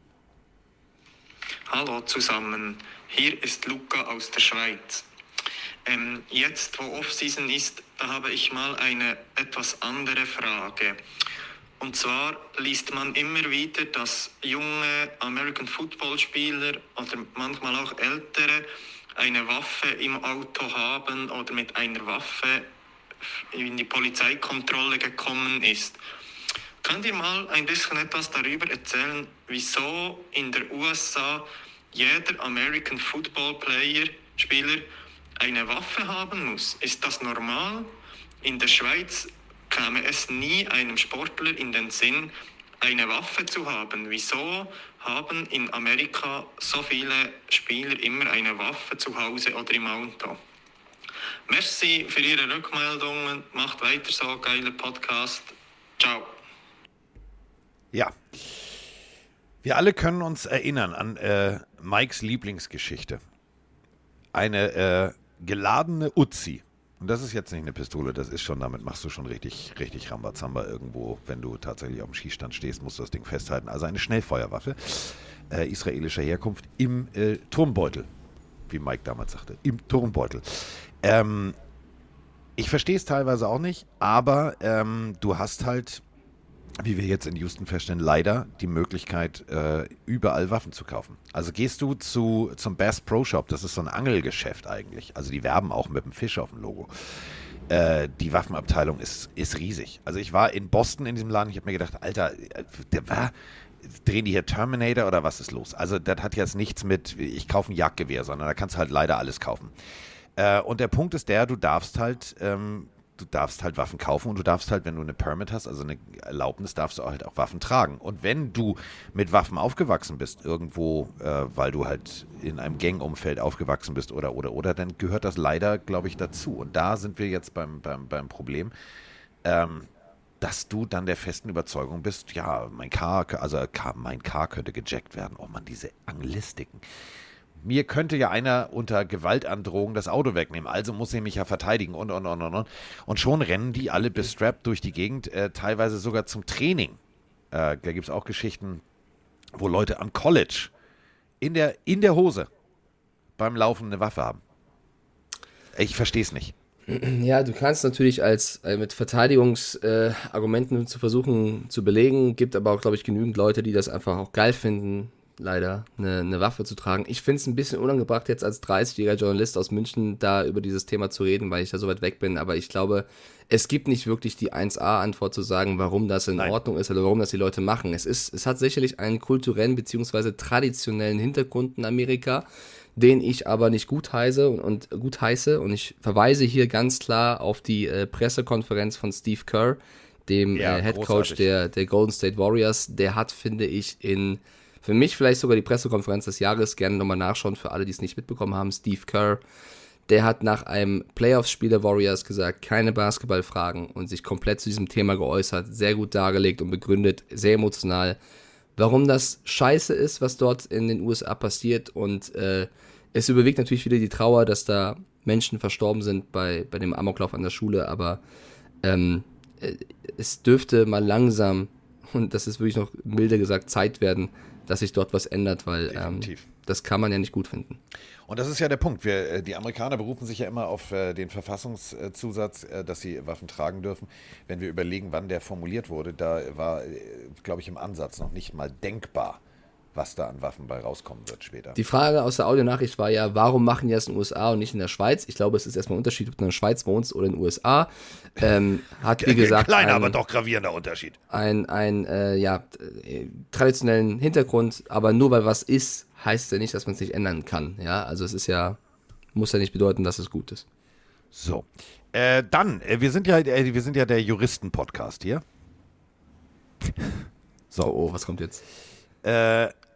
S6: Hallo zusammen, hier ist Luca aus der Schweiz. Ähm, jetzt, wo Off-Season ist, da habe ich mal eine etwas andere Frage. Und zwar liest man immer wieder, dass junge American Football Spieler oder manchmal auch ältere eine Waffe im Auto haben oder mit einer Waffe in die Polizeikontrolle gekommen ist. Könnt ihr mal ein bisschen etwas darüber erzählen, wieso in der USA jeder American Football Player, Spieler, eine Waffe haben muss? Ist das normal? In der Schweiz käme es nie einem Sportler in den Sinn, eine Waffe zu haben. Wieso haben in Amerika so viele Spieler immer eine Waffe zu Hause oder im Auto? Merci für Ihre Rückmeldungen. Macht weiter so, geiler Podcast. Ciao.
S1: Ja. Wir alle können uns erinnern an äh, Mikes Lieblingsgeschichte. Eine äh, geladene Uzi. Und das ist jetzt nicht eine Pistole, das ist schon, damit machst du schon richtig, richtig Rambazamba irgendwo. Wenn du tatsächlich auf dem Schießstand stehst, musst du das Ding festhalten. Also eine Schnellfeuerwaffe äh, israelischer Herkunft im äh, Turmbeutel, wie Mike damals sagte, im Turmbeutel. Ähm, ich verstehe es teilweise auch nicht, aber ähm, du hast halt wie wir jetzt in Houston feststellen, leider die Möglichkeit, äh, überall Waffen zu kaufen. Also gehst du zu, zum Bass Pro Shop, das ist so ein Angelgeschäft eigentlich. Also die werben auch mit dem Fisch auf dem Logo. Äh, die Waffenabteilung ist, ist riesig. Also ich war in Boston in diesem Laden, ich habe mir gedacht, Alter, der war, drehen die hier Terminator oder was ist los? Also das hat jetzt nichts mit, ich kaufe ein Jagdgewehr, sondern da kannst du halt leider alles kaufen. Äh, und der Punkt ist der, du darfst halt ähm, du darfst halt Waffen kaufen und du darfst halt, wenn du eine Permit hast, also eine Erlaubnis, darfst du halt auch Waffen tragen. Und wenn du mit Waffen aufgewachsen bist, irgendwo, äh, weil du halt in einem Gangumfeld aufgewachsen bist oder, oder, oder, dann gehört das leider, glaube ich, dazu. Und da sind wir jetzt beim, beim, beim Problem. dass du dann der festen Überzeugung bist, ja, mein Car, also mein Car könnte gejackt werden. Oh man, diese Anglistiken mir könnte ja einer unter Gewaltandrohung das Auto wegnehmen, also muss ich mich ja verteidigen und, und, und, und, und. Und schon rennen die alle bestrappt durch die Gegend, äh, teilweise sogar zum Training. Äh, da gibt es auch Geschichten, wo Leute am College in der, in der Hose beim Laufen eine Waffe haben. Ich verstehe es nicht.
S2: Ja, du kannst natürlich als äh, mit Verteidigungsargumenten äh, zu versuchen zu belegen, gibt aber auch, glaube ich, genügend Leute, die das einfach auch geil finden, leider, eine, eine Waffe zu tragen. Ich finde es ein bisschen unangebracht, jetzt als 30-jähriger Journalist aus München da über dieses Thema zu reden, weil ich da so weit weg bin. Aber ich glaube, es gibt nicht wirklich die 1A-Antwort zu sagen, warum das in Nein. Ordnung ist oder warum das die Leute machen. Es ist, es hat sicherlich einen kulturellen beziehungsweise traditionellen Hintergrund in Amerika, den ich aber nicht gut heiße und, und gut heiße. Und ich verweise hier ganz klar auf die äh, Pressekonferenz von Steve Kerr, dem ja, äh, Head Coach der, der Golden State Warriors. Der hat, finde ich, in für mich vielleicht sogar die Pressekonferenz des Jahres. Gerne nochmal nachschauen für alle, die es nicht mitbekommen haben. Steve Kerr, der hat nach einem Playoffs-Spiel der Warriors gesagt, keine Basketballfragen und sich komplett zu diesem Thema geäußert, sehr gut dargelegt und begründet, sehr emotional, warum das scheiße ist, was dort in den USA passiert und äh, es überwiegt natürlich wieder die Trauer, dass da Menschen verstorben sind bei, bei dem Amoklauf an der Schule, aber ähm, äh, es dürfte mal langsam, und das ist wirklich noch milder gesagt, Zeit werden, dass sich dort was ändert, weil ähm, das kann man ja nicht gut finden.
S1: Und das ist ja der Punkt. Wir, äh, die Amerikaner berufen sich ja immer auf äh, den Verfassungszusatz, äh, dass sie Waffen tragen dürfen. Wenn wir überlegen, wann der formuliert wurde, da war, glaube ich, im Ansatz noch nicht mal denkbar, was da an Waffen bei rauskommen wird später.
S2: Die Frage aus der Audionachricht war ja, warum machen die das in den USA und nicht in der Schweiz? Ich glaube, es ist erstmal ein Unterschied, ob du in der Schweiz wohnst oder in den USA. Ähm, hat, wie gesagt.
S1: Kleiner, ein, aber doch gravierender Unterschied.
S2: Ein, ein äh, ja, äh, traditionellen Hintergrund, aber nur weil was ist, heißt ja nicht, dass man es nicht ändern kann. Ja, also es ist ja, muss ja nicht bedeuten, dass es gut ist.
S1: So. Äh, dann, äh, wir sind ja, äh, wir sind ja der Juristen-Podcast hier.
S2: So. Oh, oh, was kommt jetzt?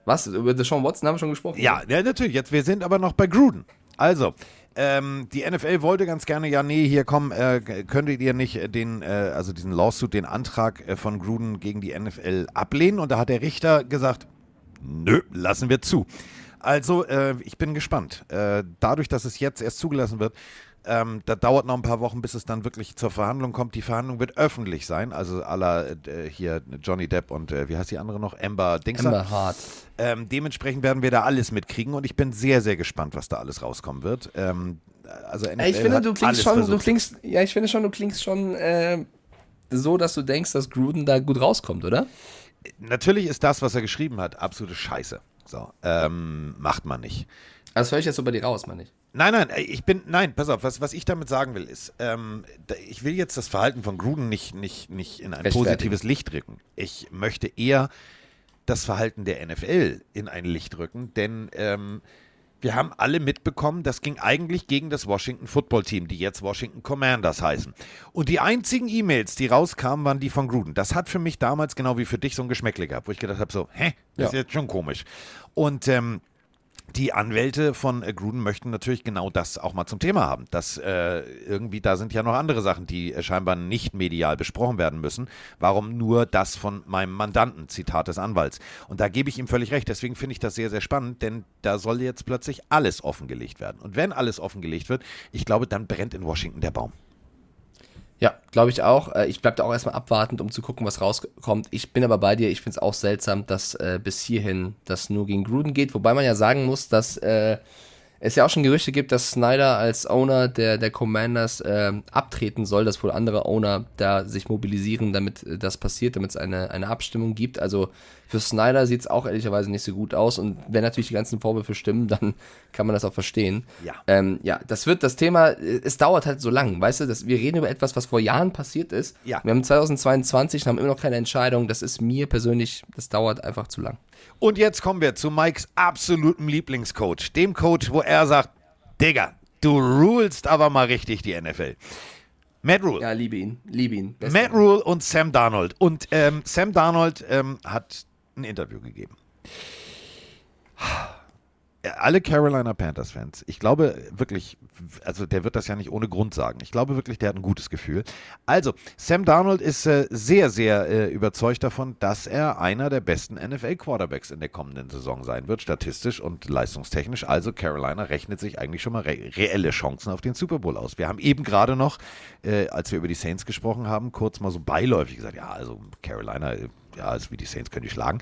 S2: Äh, was? Über Deshaun Watson haben wir schon gesprochen?
S1: Ja, ja, natürlich. Jetzt, wir sind aber noch bei Gruden. Also, ähm, die NFL wollte ganz gerne, ja, nee, hier komm, äh, könntet ihr nicht den, äh, also diesen Lawsuit, den Antrag äh, von Gruden gegen die NFL ablehnen? Und da hat der Richter gesagt, nö, lassen wir zu. Also, äh, ich bin gespannt. Äh, dadurch, dass es jetzt erst zugelassen wird, Ähm, da dauert noch ein paar Wochen, bis es dann wirklich zur Verhandlung kommt. Die Verhandlung wird öffentlich sein, also aller äh, hier Johnny Depp und äh, wie heißt die andere noch? Amber Dingser.
S2: Amber Hart.
S1: Ähm, dementsprechend werden wir da alles mitkriegen und ich bin sehr, sehr gespannt, was da alles rauskommen wird. Ähm, also NFL
S2: ich finde, du klingst schon, du
S1: versucht.
S2: klingst, ja, ich finde schon, du klingst schon äh, so, dass du denkst, dass Gruden da gut rauskommt, oder?
S1: Natürlich ist das, was er geschrieben hat, absolute Scheiße. So, ähm, macht man nicht.
S2: Also das höre ich jetzt so bei dir raus, meine ich.
S1: Nein, nein, ich bin, nein, pass auf, was, was ich damit sagen will, ist, ähm, ich will jetzt das Verhalten von Gruden nicht, nicht, nicht in ein positives Licht rücken. Ich möchte eher das Verhalten der NFL in ein Licht rücken, denn ähm, wir haben alle mitbekommen, das ging eigentlich gegen das Washington Football Team, die jetzt Washington Commanders heißen. Und die einzigen E-Mails, die rauskamen, waren die von Gruden. Das hat für mich damals genau wie für dich so ein Geschmäckle gehabt, wo ich gedacht habe, so, hä, das ist
S2: Ja.
S1: jetzt schon komisch. Und ähm, die Anwälte von äh, Gruden möchten natürlich genau das auch mal zum Thema haben. Dass äh, irgendwie, da sind ja noch andere Sachen, die äh, scheinbar nicht medial besprochen werden müssen. Warum nur das von meinem Mandanten? Zitat des Anwalts. Und da gebe ich ihm völlig recht. Deswegen finde ich das sehr, sehr spannend, denn da soll jetzt plötzlich alles offengelegt werden. Und wenn alles offengelegt wird, ich glaube, dann brennt in Washington der Baum.
S2: Ja, glaube ich auch. Äh, Ich bleibe da auch erstmal abwartend, um zu gucken, was rauskommt. Ich bin aber bei dir. Ich finde es auch seltsam, dass äh, bis hierhin das nur gegen Gruden geht. Wobei man ja sagen muss, dass äh, es ja auch schon Gerüchte gibt, dass Snyder als Owner der, der Commanders äh, abtreten soll, dass wohl andere Owner da sich mobilisieren, damit äh, das passiert, damit es eine, eine Abstimmung gibt. Also für Snyder sieht es auch ehrlicherweise nicht so gut aus. Und wenn natürlich die ganzen Vorwürfe stimmen, dann kann man das auch verstehen.
S1: Ja.
S2: Ähm, ja, das wird das Thema, äh, es dauert halt so lang, weißt du, das, wir reden über etwas, was vor Jahren passiert ist.
S1: Ja.
S2: Wir haben 2022 und haben immer noch keine Entscheidung. Das ist mir persönlich, das dauert einfach zu lang.
S1: Und jetzt kommen wir zu Mikes absolutem Lieblingscoach. Dem Coach, wo er sagt, Digga, du rulst aber mal richtig die NFL. Matt Rule.
S2: Ja, liebe ihn, liebe ihn.
S1: Matt Rule und Sam Darnold. Und ähm, Sam Darnold ähm, hat ein Interview gegeben. Alle Carolina Panthers-Fans, ich glaube wirklich, also der wird das ja nicht ohne Grund sagen. Ich glaube wirklich, der hat ein gutes Gefühl. Also, Sam Darnold ist äh, sehr, sehr äh, überzeugt davon, dass er einer der besten NFL-Quarterbacks in der kommenden Saison sein wird, statistisch und leistungstechnisch. Also, Carolina rechnet sich eigentlich schon mal re reelle Chancen auf den Super Bowl aus. Wir haben eben gerade noch, äh, als wir über die Saints gesprochen haben, kurz mal so beiläufig gesagt, ja, also Carolina, äh, ja, also wie die Saints können die schlagen.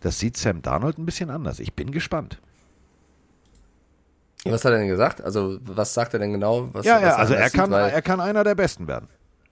S1: Das sieht Sam Darnold ein bisschen anders. Ich bin gespannt.
S2: Was hat er denn gesagt? Also, was sagt er denn genau? Was,
S1: Ja,
S2: was
S1: ja, also
S2: anders
S1: er
S2: sieht?
S1: kann,
S2: Weil-
S1: er kann einer der Besten werden.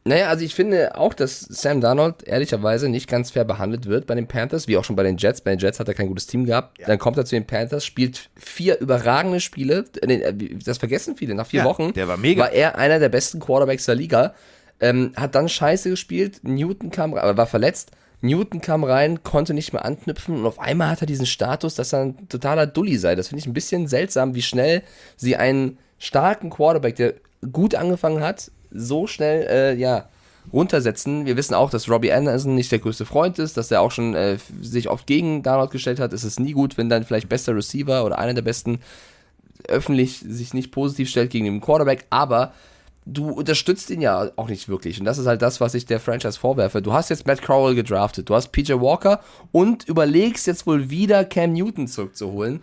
S2: Naja, also ich finde auch, dass Sam Darnold ehrlicherweise nicht ganz fair behandelt wird bei den Panthers, wie auch schon bei den Jets. Bei den Jets hat er kein gutes Team gehabt. Dann kommt er zu den Panthers, spielt vier überragende Spiele. Äh, Das vergessen viele. Nach vier
S1: Ja,
S2: Wochen
S1: der war mega.
S2: war er einer der besten Quarterbacks der Liga. Ähm, hat dann scheiße gespielt. Newton kam, aber war verletzt. Newton kam rein, konnte nicht mehr anknüpfen und auf einmal hat er diesen Status, dass er ein totaler Dulli sei. Das finde ich ein bisschen seltsam, wie schnell sie einen starken Quarterback, der gut angefangen hat, so schnell, äh, ja, runtersetzen. Wir wissen auch, dass Robbie Anderson nicht der größte Freund ist, dass er auch schon äh, sich oft gegen Darnold gestellt hat. Es ist nie gut, wenn dann vielleicht bester Receiver oder einer der besten öffentlich sich nicht positiv stellt gegen den Quarterback, aber du unterstützt ihn ja auch nicht wirklich. Und das ist halt das, was ich der Franchise vorwerfe. Du hast jetzt Matt Crowell gedraftet, du hast PJ Walker und überlegst jetzt wohl wieder Cam Newton zurückzuholen.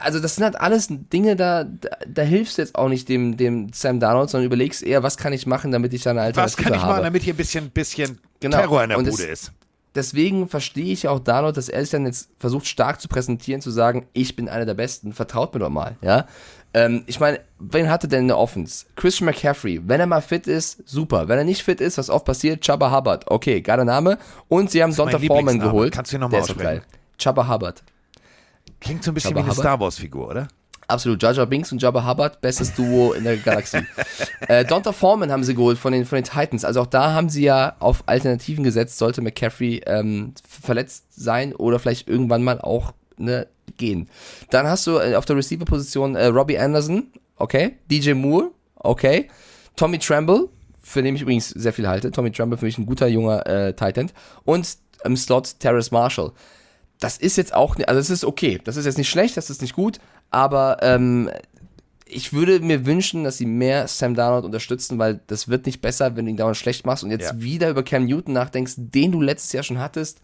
S2: Also das sind halt alles Dinge, da, da, da hilfst du jetzt auch nicht dem, dem Sam Darnold, sondern überlegst eher, was kann ich machen, damit ich da eine
S1: Was
S2: Alternative
S1: kann ich
S2: habe.
S1: machen, damit hier ein bisschen, bisschen
S2: Genau.
S1: Terror in der
S2: Und
S1: Bude ist?
S2: deswegen verstehe ich ja auch Darnold, dass er sich dann jetzt versucht stark zu präsentieren, zu sagen, ich bin einer der Besten, vertraut mir doch mal, ja. Ähm, ich meine, wen hatte denn in der Offense? Christian McCaffrey, wenn er mal fit ist, super. Wenn er nicht fit ist, was oft passiert, Chubba Hubbard, okay, geiler Name. Und sie haben Donta Foreman geholt.
S1: Kannst du ihn noch mal
S2: Der ist doch
S1: aussprechen?
S2: geil. Chubba Hubbard.
S1: Klingt so ein bisschen
S2: Jabba
S1: wie eine
S2: Hubbard?
S1: Star Wars-Figur, oder?
S2: Absolut. Jaja Binks und Jabba Hubbard, bestes Duo in der Galaxie. äh, Donta Foreman haben sie geholt von den, von den Titans. Also auch da haben sie ja auf Alternativen gesetzt, sollte McCaffrey ähm, verletzt sein oder vielleicht irgendwann mal auch ne, gehen. Dann hast du äh, auf der Receiver-Position äh, Robbie Anderson, okay. DJ Moore, okay. Tommy Tremble, für den ich übrigens sehr viel halte. Tommy Tremble für mich ein guter junger äh, Titan. Und im Slot Terrace Marshall das ist jetzt auch, also es ist okay. Das ist jetzt nicht schlecht, das ist nicht gut, aber ähm, ich würde mir wünschen, dass sie mehr Sam Darnold unterstützen, weil das wird nicht besser, wenn du ihn dauernd schlecht machst und jetzt
S1: Ja.
S2: wieder über Cam Newton nachdenkst, den du letztes Jahr schon hattest.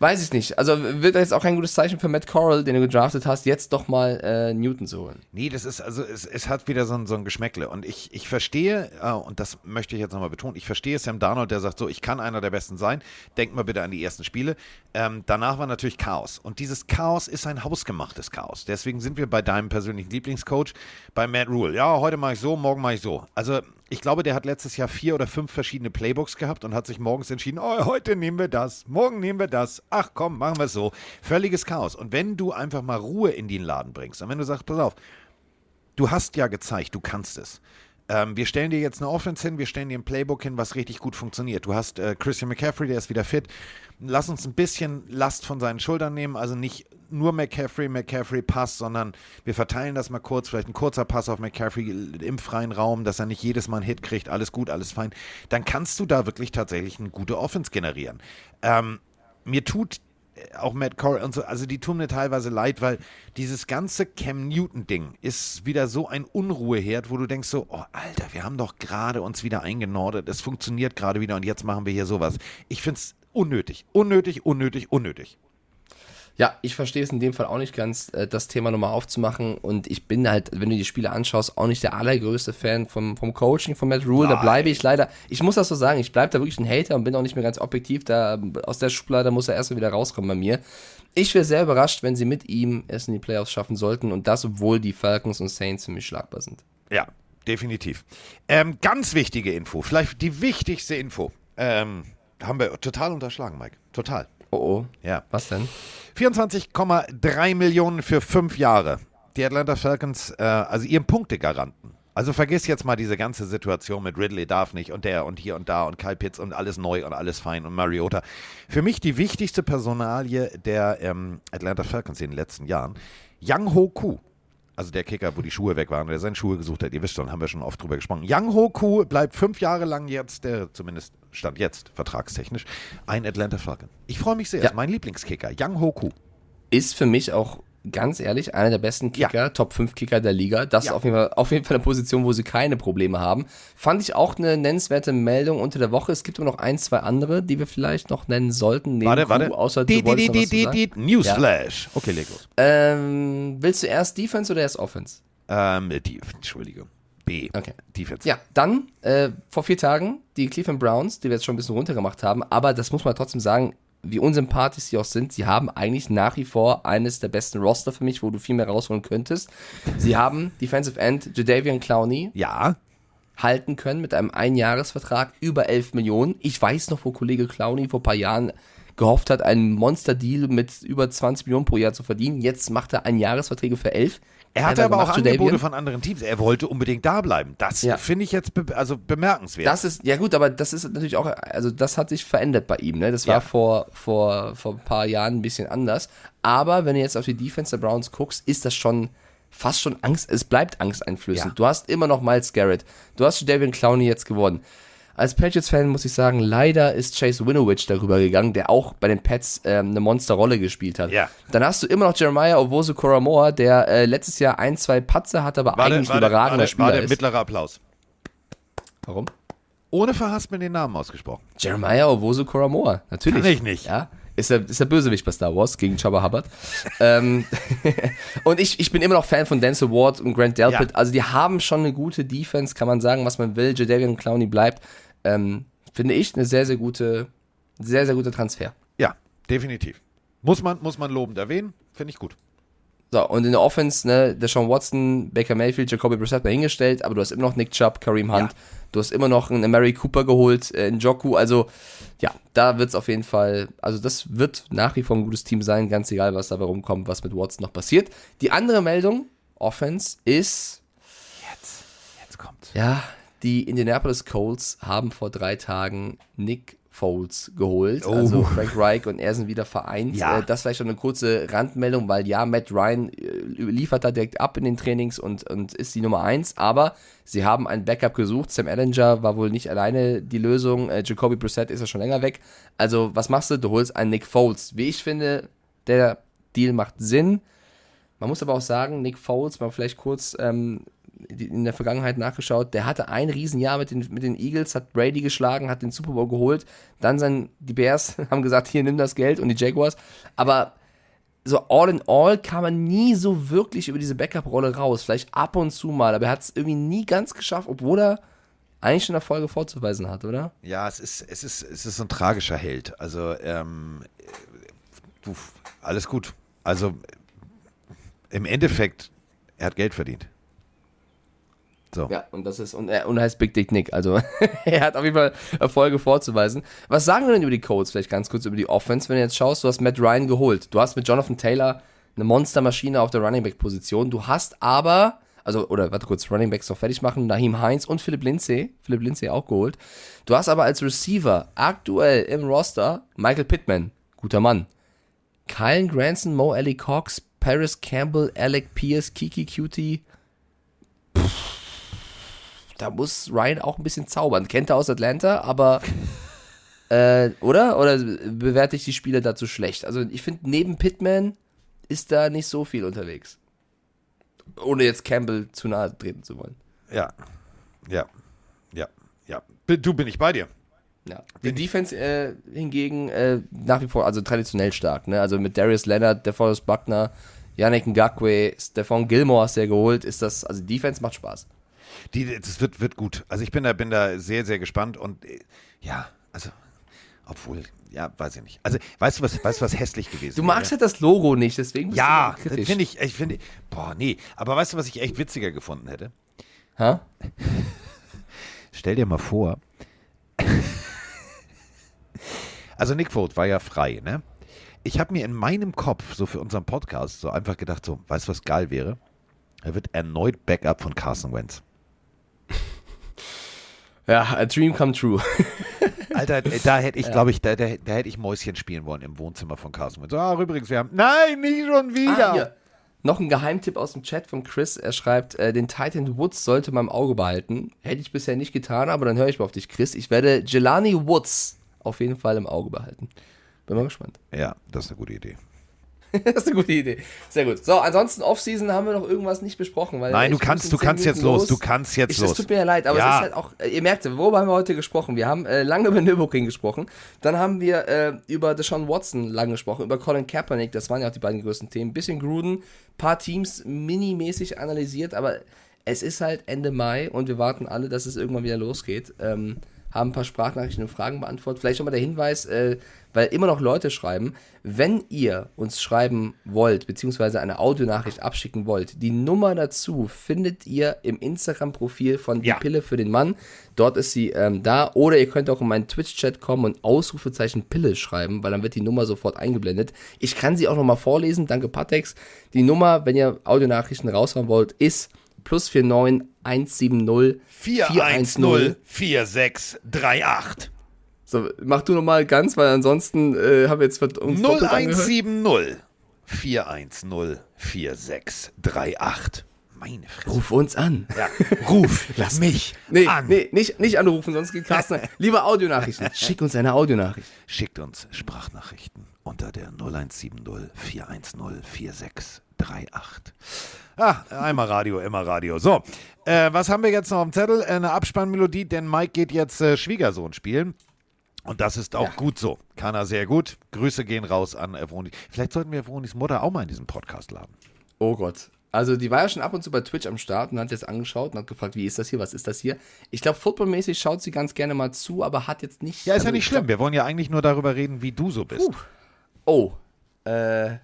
S2: Weiß ich nicht. Also wird jetzt auch kein gutes Zeichen für Matt Corral, den du gedraftet hast, jetzt doch mal äh, Newton zu holen.
S1: Nee, das ist, also es, es hat wieder so ein, so ein Geschmäckle. Und ich, ich verstehe, äh, und das möchte ich jetzt nochmal betonen, ich verstehe Sam Darnold, der sagt so, ich kann einer der Besten sein. Denkt mal bitte an die ersten Spiele. Ähm, danach war natürlich Chaos. Und dieses Chaos ist ein hausgemachtes Chaos. Deswegen sind wir bei deinem persönlichen Lieblingscoach, bei Matt Rule. Ja, heute mache ich so, morgen mache ich so. Also ich glaube, der hat letztes Jahr vier oder fünf verschiedene Playbooks gehabt und hat sich morgens entschieden, oh, heute nehmen wir das, morgen nehmen wir das, ach komm, machen wir es so. Völliges Chaos. Und wenn du einfach mal Ruhe in den Laden bringst und wenn du sagst, pass auf, du hast ja gezeigt, du kannst es. Ähm, wir stellen dir jetzt eine Offense hin, wir stellen dir ein Playbook hin, was richtig gut funktioniert. Du hast äh, Christian McCaffrey, der ist wieder fit. Lass uns ein bisschen Last von seinen Schultern nehmen, also nicht nur McCaffrey, McCaffrey Pass, sondern wir verteilen das mal kurz, vielleicht ein kurzer Pass auf McCaffrey im freien Raum, dass er nicht jedes Mal einen Hit kriegt, alles gut, alles fein. Dann kannst du da wirklich tatsächlich eine gute Offense generieren. Ähm, mir tut auch Matt Corey und so, also die tun mir teilweise leid, weil dieses ganze Cam Newton-Ding ist wieder so ein Unruheherd, wo du denkst so, oh Alter, wir haben doch gerade uns wieder eingenordet, es funktioniert gerade wieder und jetzt machen wir hier sowas. Ich finde es unnötig, unnötig, unnötig, unnötig.
S2: Ja, ich verstehe es in dem Fall auch nicht ganz, äh, das Thema nochmal aufzumachen. Und ich bin halt, wenn du die Spiele anschaust, auch nicht der allergrößte Fan vom, vom Coaching von Matt Rule. Da bleibe ich leider, ich muss das so sagen, ich bleibe da wirklich ein Hater und bin auch nicht mehr ganz objektiv. Da aus der Schublade muss er erstmal wieder rauskommen bei mir. Ich wäre sehr überrascht, wenn sie mit ihm es in die Playoffs schaffen sollten und das, obwohl die Falcons und Saints für mich schlagbar sind.
S1: Ja, definitiv. Ähm, ganz wichtige Info, vielleicht die wichtigste Info. Ähm, haben wir total unterschlagen, Mike. Total.
S2: Oh oh.
S1: Ja.
S2: Was denn?
S1: 24,3 Millionen für fünf Jahre. Die Atlanta Falcons, äh, also ihren Punktegaranten. Also vergiss jetzt mal diese ganze Situation mit Ridley darf nicht und der und hier und da und Kyle Pitts und alles neu und alles fein und Mariota. Für mich die wichtigste Personalie der ähm, Atlanta Falcons in den letzten Jahren. Yang Ho Ku also der Kicker, wo die Schuhe weg waren, der seine Schuhe gesucht hat, ihr wisst schon, haben wir schon oft drüber gesprochen. Yang Hoku bleibt fünf Jahre lang jetzt, der zumindest stand jetzt, vertragstechnisch, ein Atlanta Falcon. Ich freue mich sehr, ja. ist mein Lieblingskicker, Yang Hoku.
S2: Ist für mich auch ganz ehrlich, einer der besten Kicker, ja. Top 5 Kicker der Liga. Das ja. ist auf jeden, Fall, auf jeden Fall eine Position, wo sie keine Probleme haben. Fand ich auch eine nennenswerte Meldung unter der Woche. Es gibt immer noch ein, zwei andere, die wir vielleicht noch nennen sollten.
S1: Warte, Kuh, warte.
S2: Außer die, die, die, die,
S1: die, Newsflash. Ja. Okay, leg los.
S2: Ähm, willst du erst Defense oder erst Offense?
S1: Ähm, die, Entschuldigung. B.
S2: Okay. Defense. Ja, dann äh, vor vier Tagen die Cleveland Browns, die wir jetzt schon ein bisschen runtergemacht haben, aber das muss man trotzdem sagen, wie unsympathisch sie auch sind, sie haben eigentlich nach wie vor eines der besten Roster für mich, wo du viel mehr rausholen könntest. Sie haben Defensive End Jadavian Clowney.
S1: Ja.
S2: Halten können mit einem Einjahresvertrag über 11 Millionen. Ich weiß noch, wo Kollege Clowney vor ein paar Jahren gehofft hat, einen Monster-Deal mit über 20 Millionen pro Jahr zu verdienen. Jetzt macht er Einjahresverträge für 11.
S1: Er hatte aber auch Angebote Davian. von anderen Teams. Er wollte unbedingt da bleiben. Das ja. finde ich jetzt be also bemerkenswert.
S2: Das ist, ja gut, aber das ist natürlich auch, also das hat sich verändert bei ihm. Ne? Das war ja. vor, vor, vor ein paar Jahren ein bisschen anders. Aber wenn du jetzt auf die Defense der Browns guckst, ist das schon fast schon Angst, es bleibt angsteinflößend. Ja. Du hast immer noch Miles Garrett. Du hast David Clowney jetzt geworden. Als Patriots-Fan muss ich sagen, leider ist Chase Winovich darüber gegangen, der auch bei den Pets ähm, eine Monsterrolle gespielt hat.
S1: Ja.
S2: Dann hast du immer noch Jeremiah Owosu Koramoa, der äh, letztes Jahr ein, zwei Patze hat, aber warte, eigentlich ein überragender warte, Spieler warte, ist.
S1: mittlerer Applaus.
S2: Warum?
S1: Ohne verhaspeln den Namen ausgesprochen.
S2: Jeremiah Owosu Koramoa, natürlich.
S1: Kann ich nicht.
S2: Ja, ist der, ist der Bösewicht bei Star Wars gegen Chubba Hubbard. ähm, und ich, ich bin immer noch Fan von Denzel Ward und Grant Delpit. Ja. Also die haben schon eine gute Defense, kann man sagen, was man will. Jadavian Clowney bleibt. Ähm, finde ich eine sehr, sehr gute, sehr, sehr guter Transfer.
S1: Ja, definitiv. Muss man, muss man lobend erwähnen. Finde ich gut.
S2: So, und in der Offense, ne, der Sean Watson, Baker Mayfield, Jacoby Brissett mal hingestellt, aber du hast immer noch Nick Chubb, Kareem Hunt, ja. du hast immer noch einen Mary Cooper geholt, äh, in Joku, also ja, da wird es auf jeden Fall, also das wird nach wie vor ein gutes Team sein, ganz egal, was dabei rumkommt, was mit Watson noch passiert. Die andere Meldung, Offense, ist.
S1: Jetzt, jetzt kommt.
S2: Ja, die Indianapolis Colts haben vor drei Tagen Nick Foles geholt. Oh. Also Frank Reich und er sind wieder vereint. Ja. Äh, das vielleicht schon eine kurze Randmeldung, weil ja, Matt Ryan äh, liefert da direkt ab in den Trainings und, und ist die Nummer eins. Aber sie haben ein Backup gesucht. Sam Ellinger war wohl nicht alleine die Lösung. Äh, Jacoby Brissett ist ja schon länger weg. Also was machst du? Du holst einen Nick Foles. Wie ich finde, der Deal macht Sinn. Man muss aber auch sagen, Nick Foles, mal vielleicht kurz ähm, in der Vergangenheit nachgeschaut. Der hatte ein Riesenjahr mit den, mit den Eagles, hat Brady geschlagen, hat den Super Bowl geholt. Dann sein, die Bears haben gesagt, hier nimm das Geld und die Jaguars. Aber so all in all kam er nie so wirklich über diese Backup-Rolle raus. Vielleicht ab und zu mal, aber er hat es irgendwie nie ganz geschafft, obwohl er eigentlich schon Erfolge vorzuweisen hat, oder?
S1: Ja, es ist, es ist, es ist ein tragischer Held. Also, ähm, du, alles gut. Also, im Endeffekt, er hat Geld verdient.
S2: So. Ja, und das ist, und er, und heißt Big Dick Nick. Also, er hat auf jeden Fall Erfolge vorzuweisen. Was sagen wir denn über die Codes? Vielleicht ganz kurz über die Offense. Wenn du jetzt schaust, du hast Matt Ryan geholt. Du hast mit Jonathan Taylor eine Monstermaschine auf der Running Back Position. Du hast aber, also, oder warte kurz, Running Backs noch fertig machen. Naheem Heinz und Philipp Lindsay. Philipp Lindsay auch geholt. Du hast aber als Receiver aktuell im Roster Michael Pittman. Guter Mann. Kylen Granson, Mo Ellie Cox, Paris Campbell, Alec Pierce, Kiki Cutie. Pff da muss Ryan auch ein bisschen zaubern. Kennt er aus Atlanta, aber äh, oder? Oder bewerte ich die Spiele dazu schlecht? Also ich finde, neben Pittman ist da nicht so viel unterwegs. Ohne jetzt Campbell zu nahe treten zu wollen.
S1: Ja, ja, ja, ja. Du bin ich bei dir.
S2: Ja. Die Defense äh, hingegen äh, nach wie vor, also traditionell stark. Ne? Also mit Darius Leonard, DeForest Buckner, Yannick Ngakwe, Stefan Gilmore hast du ja geholt, ist das, also Defense macht Spaß.
S1: Die, das wird, wird gut. Also ich bin da, bin da sehr, sehr gespannt und äh, ja, also, obwohl, ja, weiß ich nicht. Also, weißt du, was, weißt du, was hässlich gewesen
S2: Du magst halt das Logo nicht, deswegen bist
S1: ja, du kritisch. finde ich, ich finde, boah, nee. Aber weißt du, was ich echt witziger gefunden hätte?
S2: Ha?
S1: Stell dir mal vor, also Nick Vogt war ja frei, ne? Ich habe mir in meinem Kopf, so für unseren Podcast, so einfach gedacht, so, weißt du, was geil wäre? Er wird erneut Backup von Carson Wentz.
S2: Ja, a dream come true.
S1: Alter, da hätte ich, ja. glaube ich, da, da, da, hätte ich Mäuschen spielen wollen im Wohnzimmer von Carsten. So, ah, übrigens, wir haben. Nein, nicht schon wieder! Ah,
S2: Noch ein Geheimtipp aus dem Chat von Chris. Er schreibt, äh, den Titan Woods sollte man im Auge behalten. Hätte ich bisher nicht getan, aber dann höre ich mal auf dich, Chris. Ich werde Jelani Woods auf jeden Fall im Auge behalten. Bin mal gespannt.
S1: Ja, das ist eine gute Idee.
S2: das ist eine gute Idee. Sehr gut. So, ansonsten Offseason haben wir noch irgendwas nicht besprochen.
S1: Nein, du kannst, du kannst jetzt los. Du kannst jetzt
S2: ich,
S1: los.
S2: Es tut mir ja leid, aber ja. es ist halt auch, ihr merkt, worüber haben wir heute gesprochen? Wir haben äh, lange über Nürburgring gesprochen. Dann haben wir äh, über Deshaun Watson lange gesprochen, über Colin Kaepernick, das waren ja auch die beiden größten Themen. Bisschen Gruden, paar Teams minimäßig analysiert, aber es ist halt Ende Mai und wir warten alle, dass es irgendwann wieder losgeht. Ähm, haben ein paar Sprachnachrichten und Fragen beantwortet. Vielleicht nochmal der Hinweis, äh, weil immer noch Leute schreiben, wenn ihr uns schreiben wollt, beziehungsweise eine Audionachricht abschicken wollt, die Nummer dazu findet ihr im Instagram-Profil von Die ja. Pille für den Mann. Dort ist sie ähm, da. Oder ihr könnt auch in meinen Twitch-Chat kommen und Ausrufezeichen Pille schreiben, weil dann wird die Nummer sofort eingeblendet. Ich kann sie auch nochmal vorlesen. Danke, Patex. Die Nummer, wenn ihr Audionachrichten raushauen wollt, ist plus 49 170
S1: 410 4638.
S2: So, mach du nochmal ganz, weil ansonsten äh, haben wir jetzt
S1: uns 0170 410 4638. Meine Fresse.
S2: Ruf uns an.
S1: Ja, ruf Lass mich
S2: nee, an. Nee, nicht, nicht anrufen, sonst geht Carsten. Lieber Audionachrichten. Schick uns eine Audionachricht.
S1: Schickt uns Sprachnachrichten unter der 0170 410 4638. Ah, einmal Radio, immer Radio. So, äh, was haben wir jetzt noch am Zettel? Eine Abspannmelodie, denn Mike geht jetzt äh, Schwiegersohn spielen. Und das ist auch ja. gut so. Kann er sehr gut. Grüße gehen raus an Evroni. Vielleicht sollten wir Evronis Mutter auch mal in diesem Podcast laden.
S2: Oh Gott. Also die war ja schon ab und zu bei Twitch am Start und hat jetzt angeschaut und hat gefragt, wie ist das hier, was ist das hier? Ich glaube, footballmäßig schaut sie ganz gerne mal zu, aber hat jetzt nicht...
S1: Ja, ist also ja nicht schlimm. Glaub, wir wollen ja eigentlich nur darüber reden, wie du so bist.
S2: Puh. Oh, äh,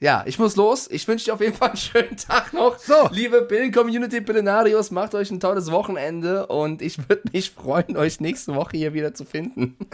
S2: ja, ich muss los. Ich wünsche dir auf jeden Fall einen schönen Tag noch. So. Liebe Billen-Community Pillenarios, macht euch ein tolles Wochenende und ich würde mich freuen, euch nächste Woche hier wieder zu finden.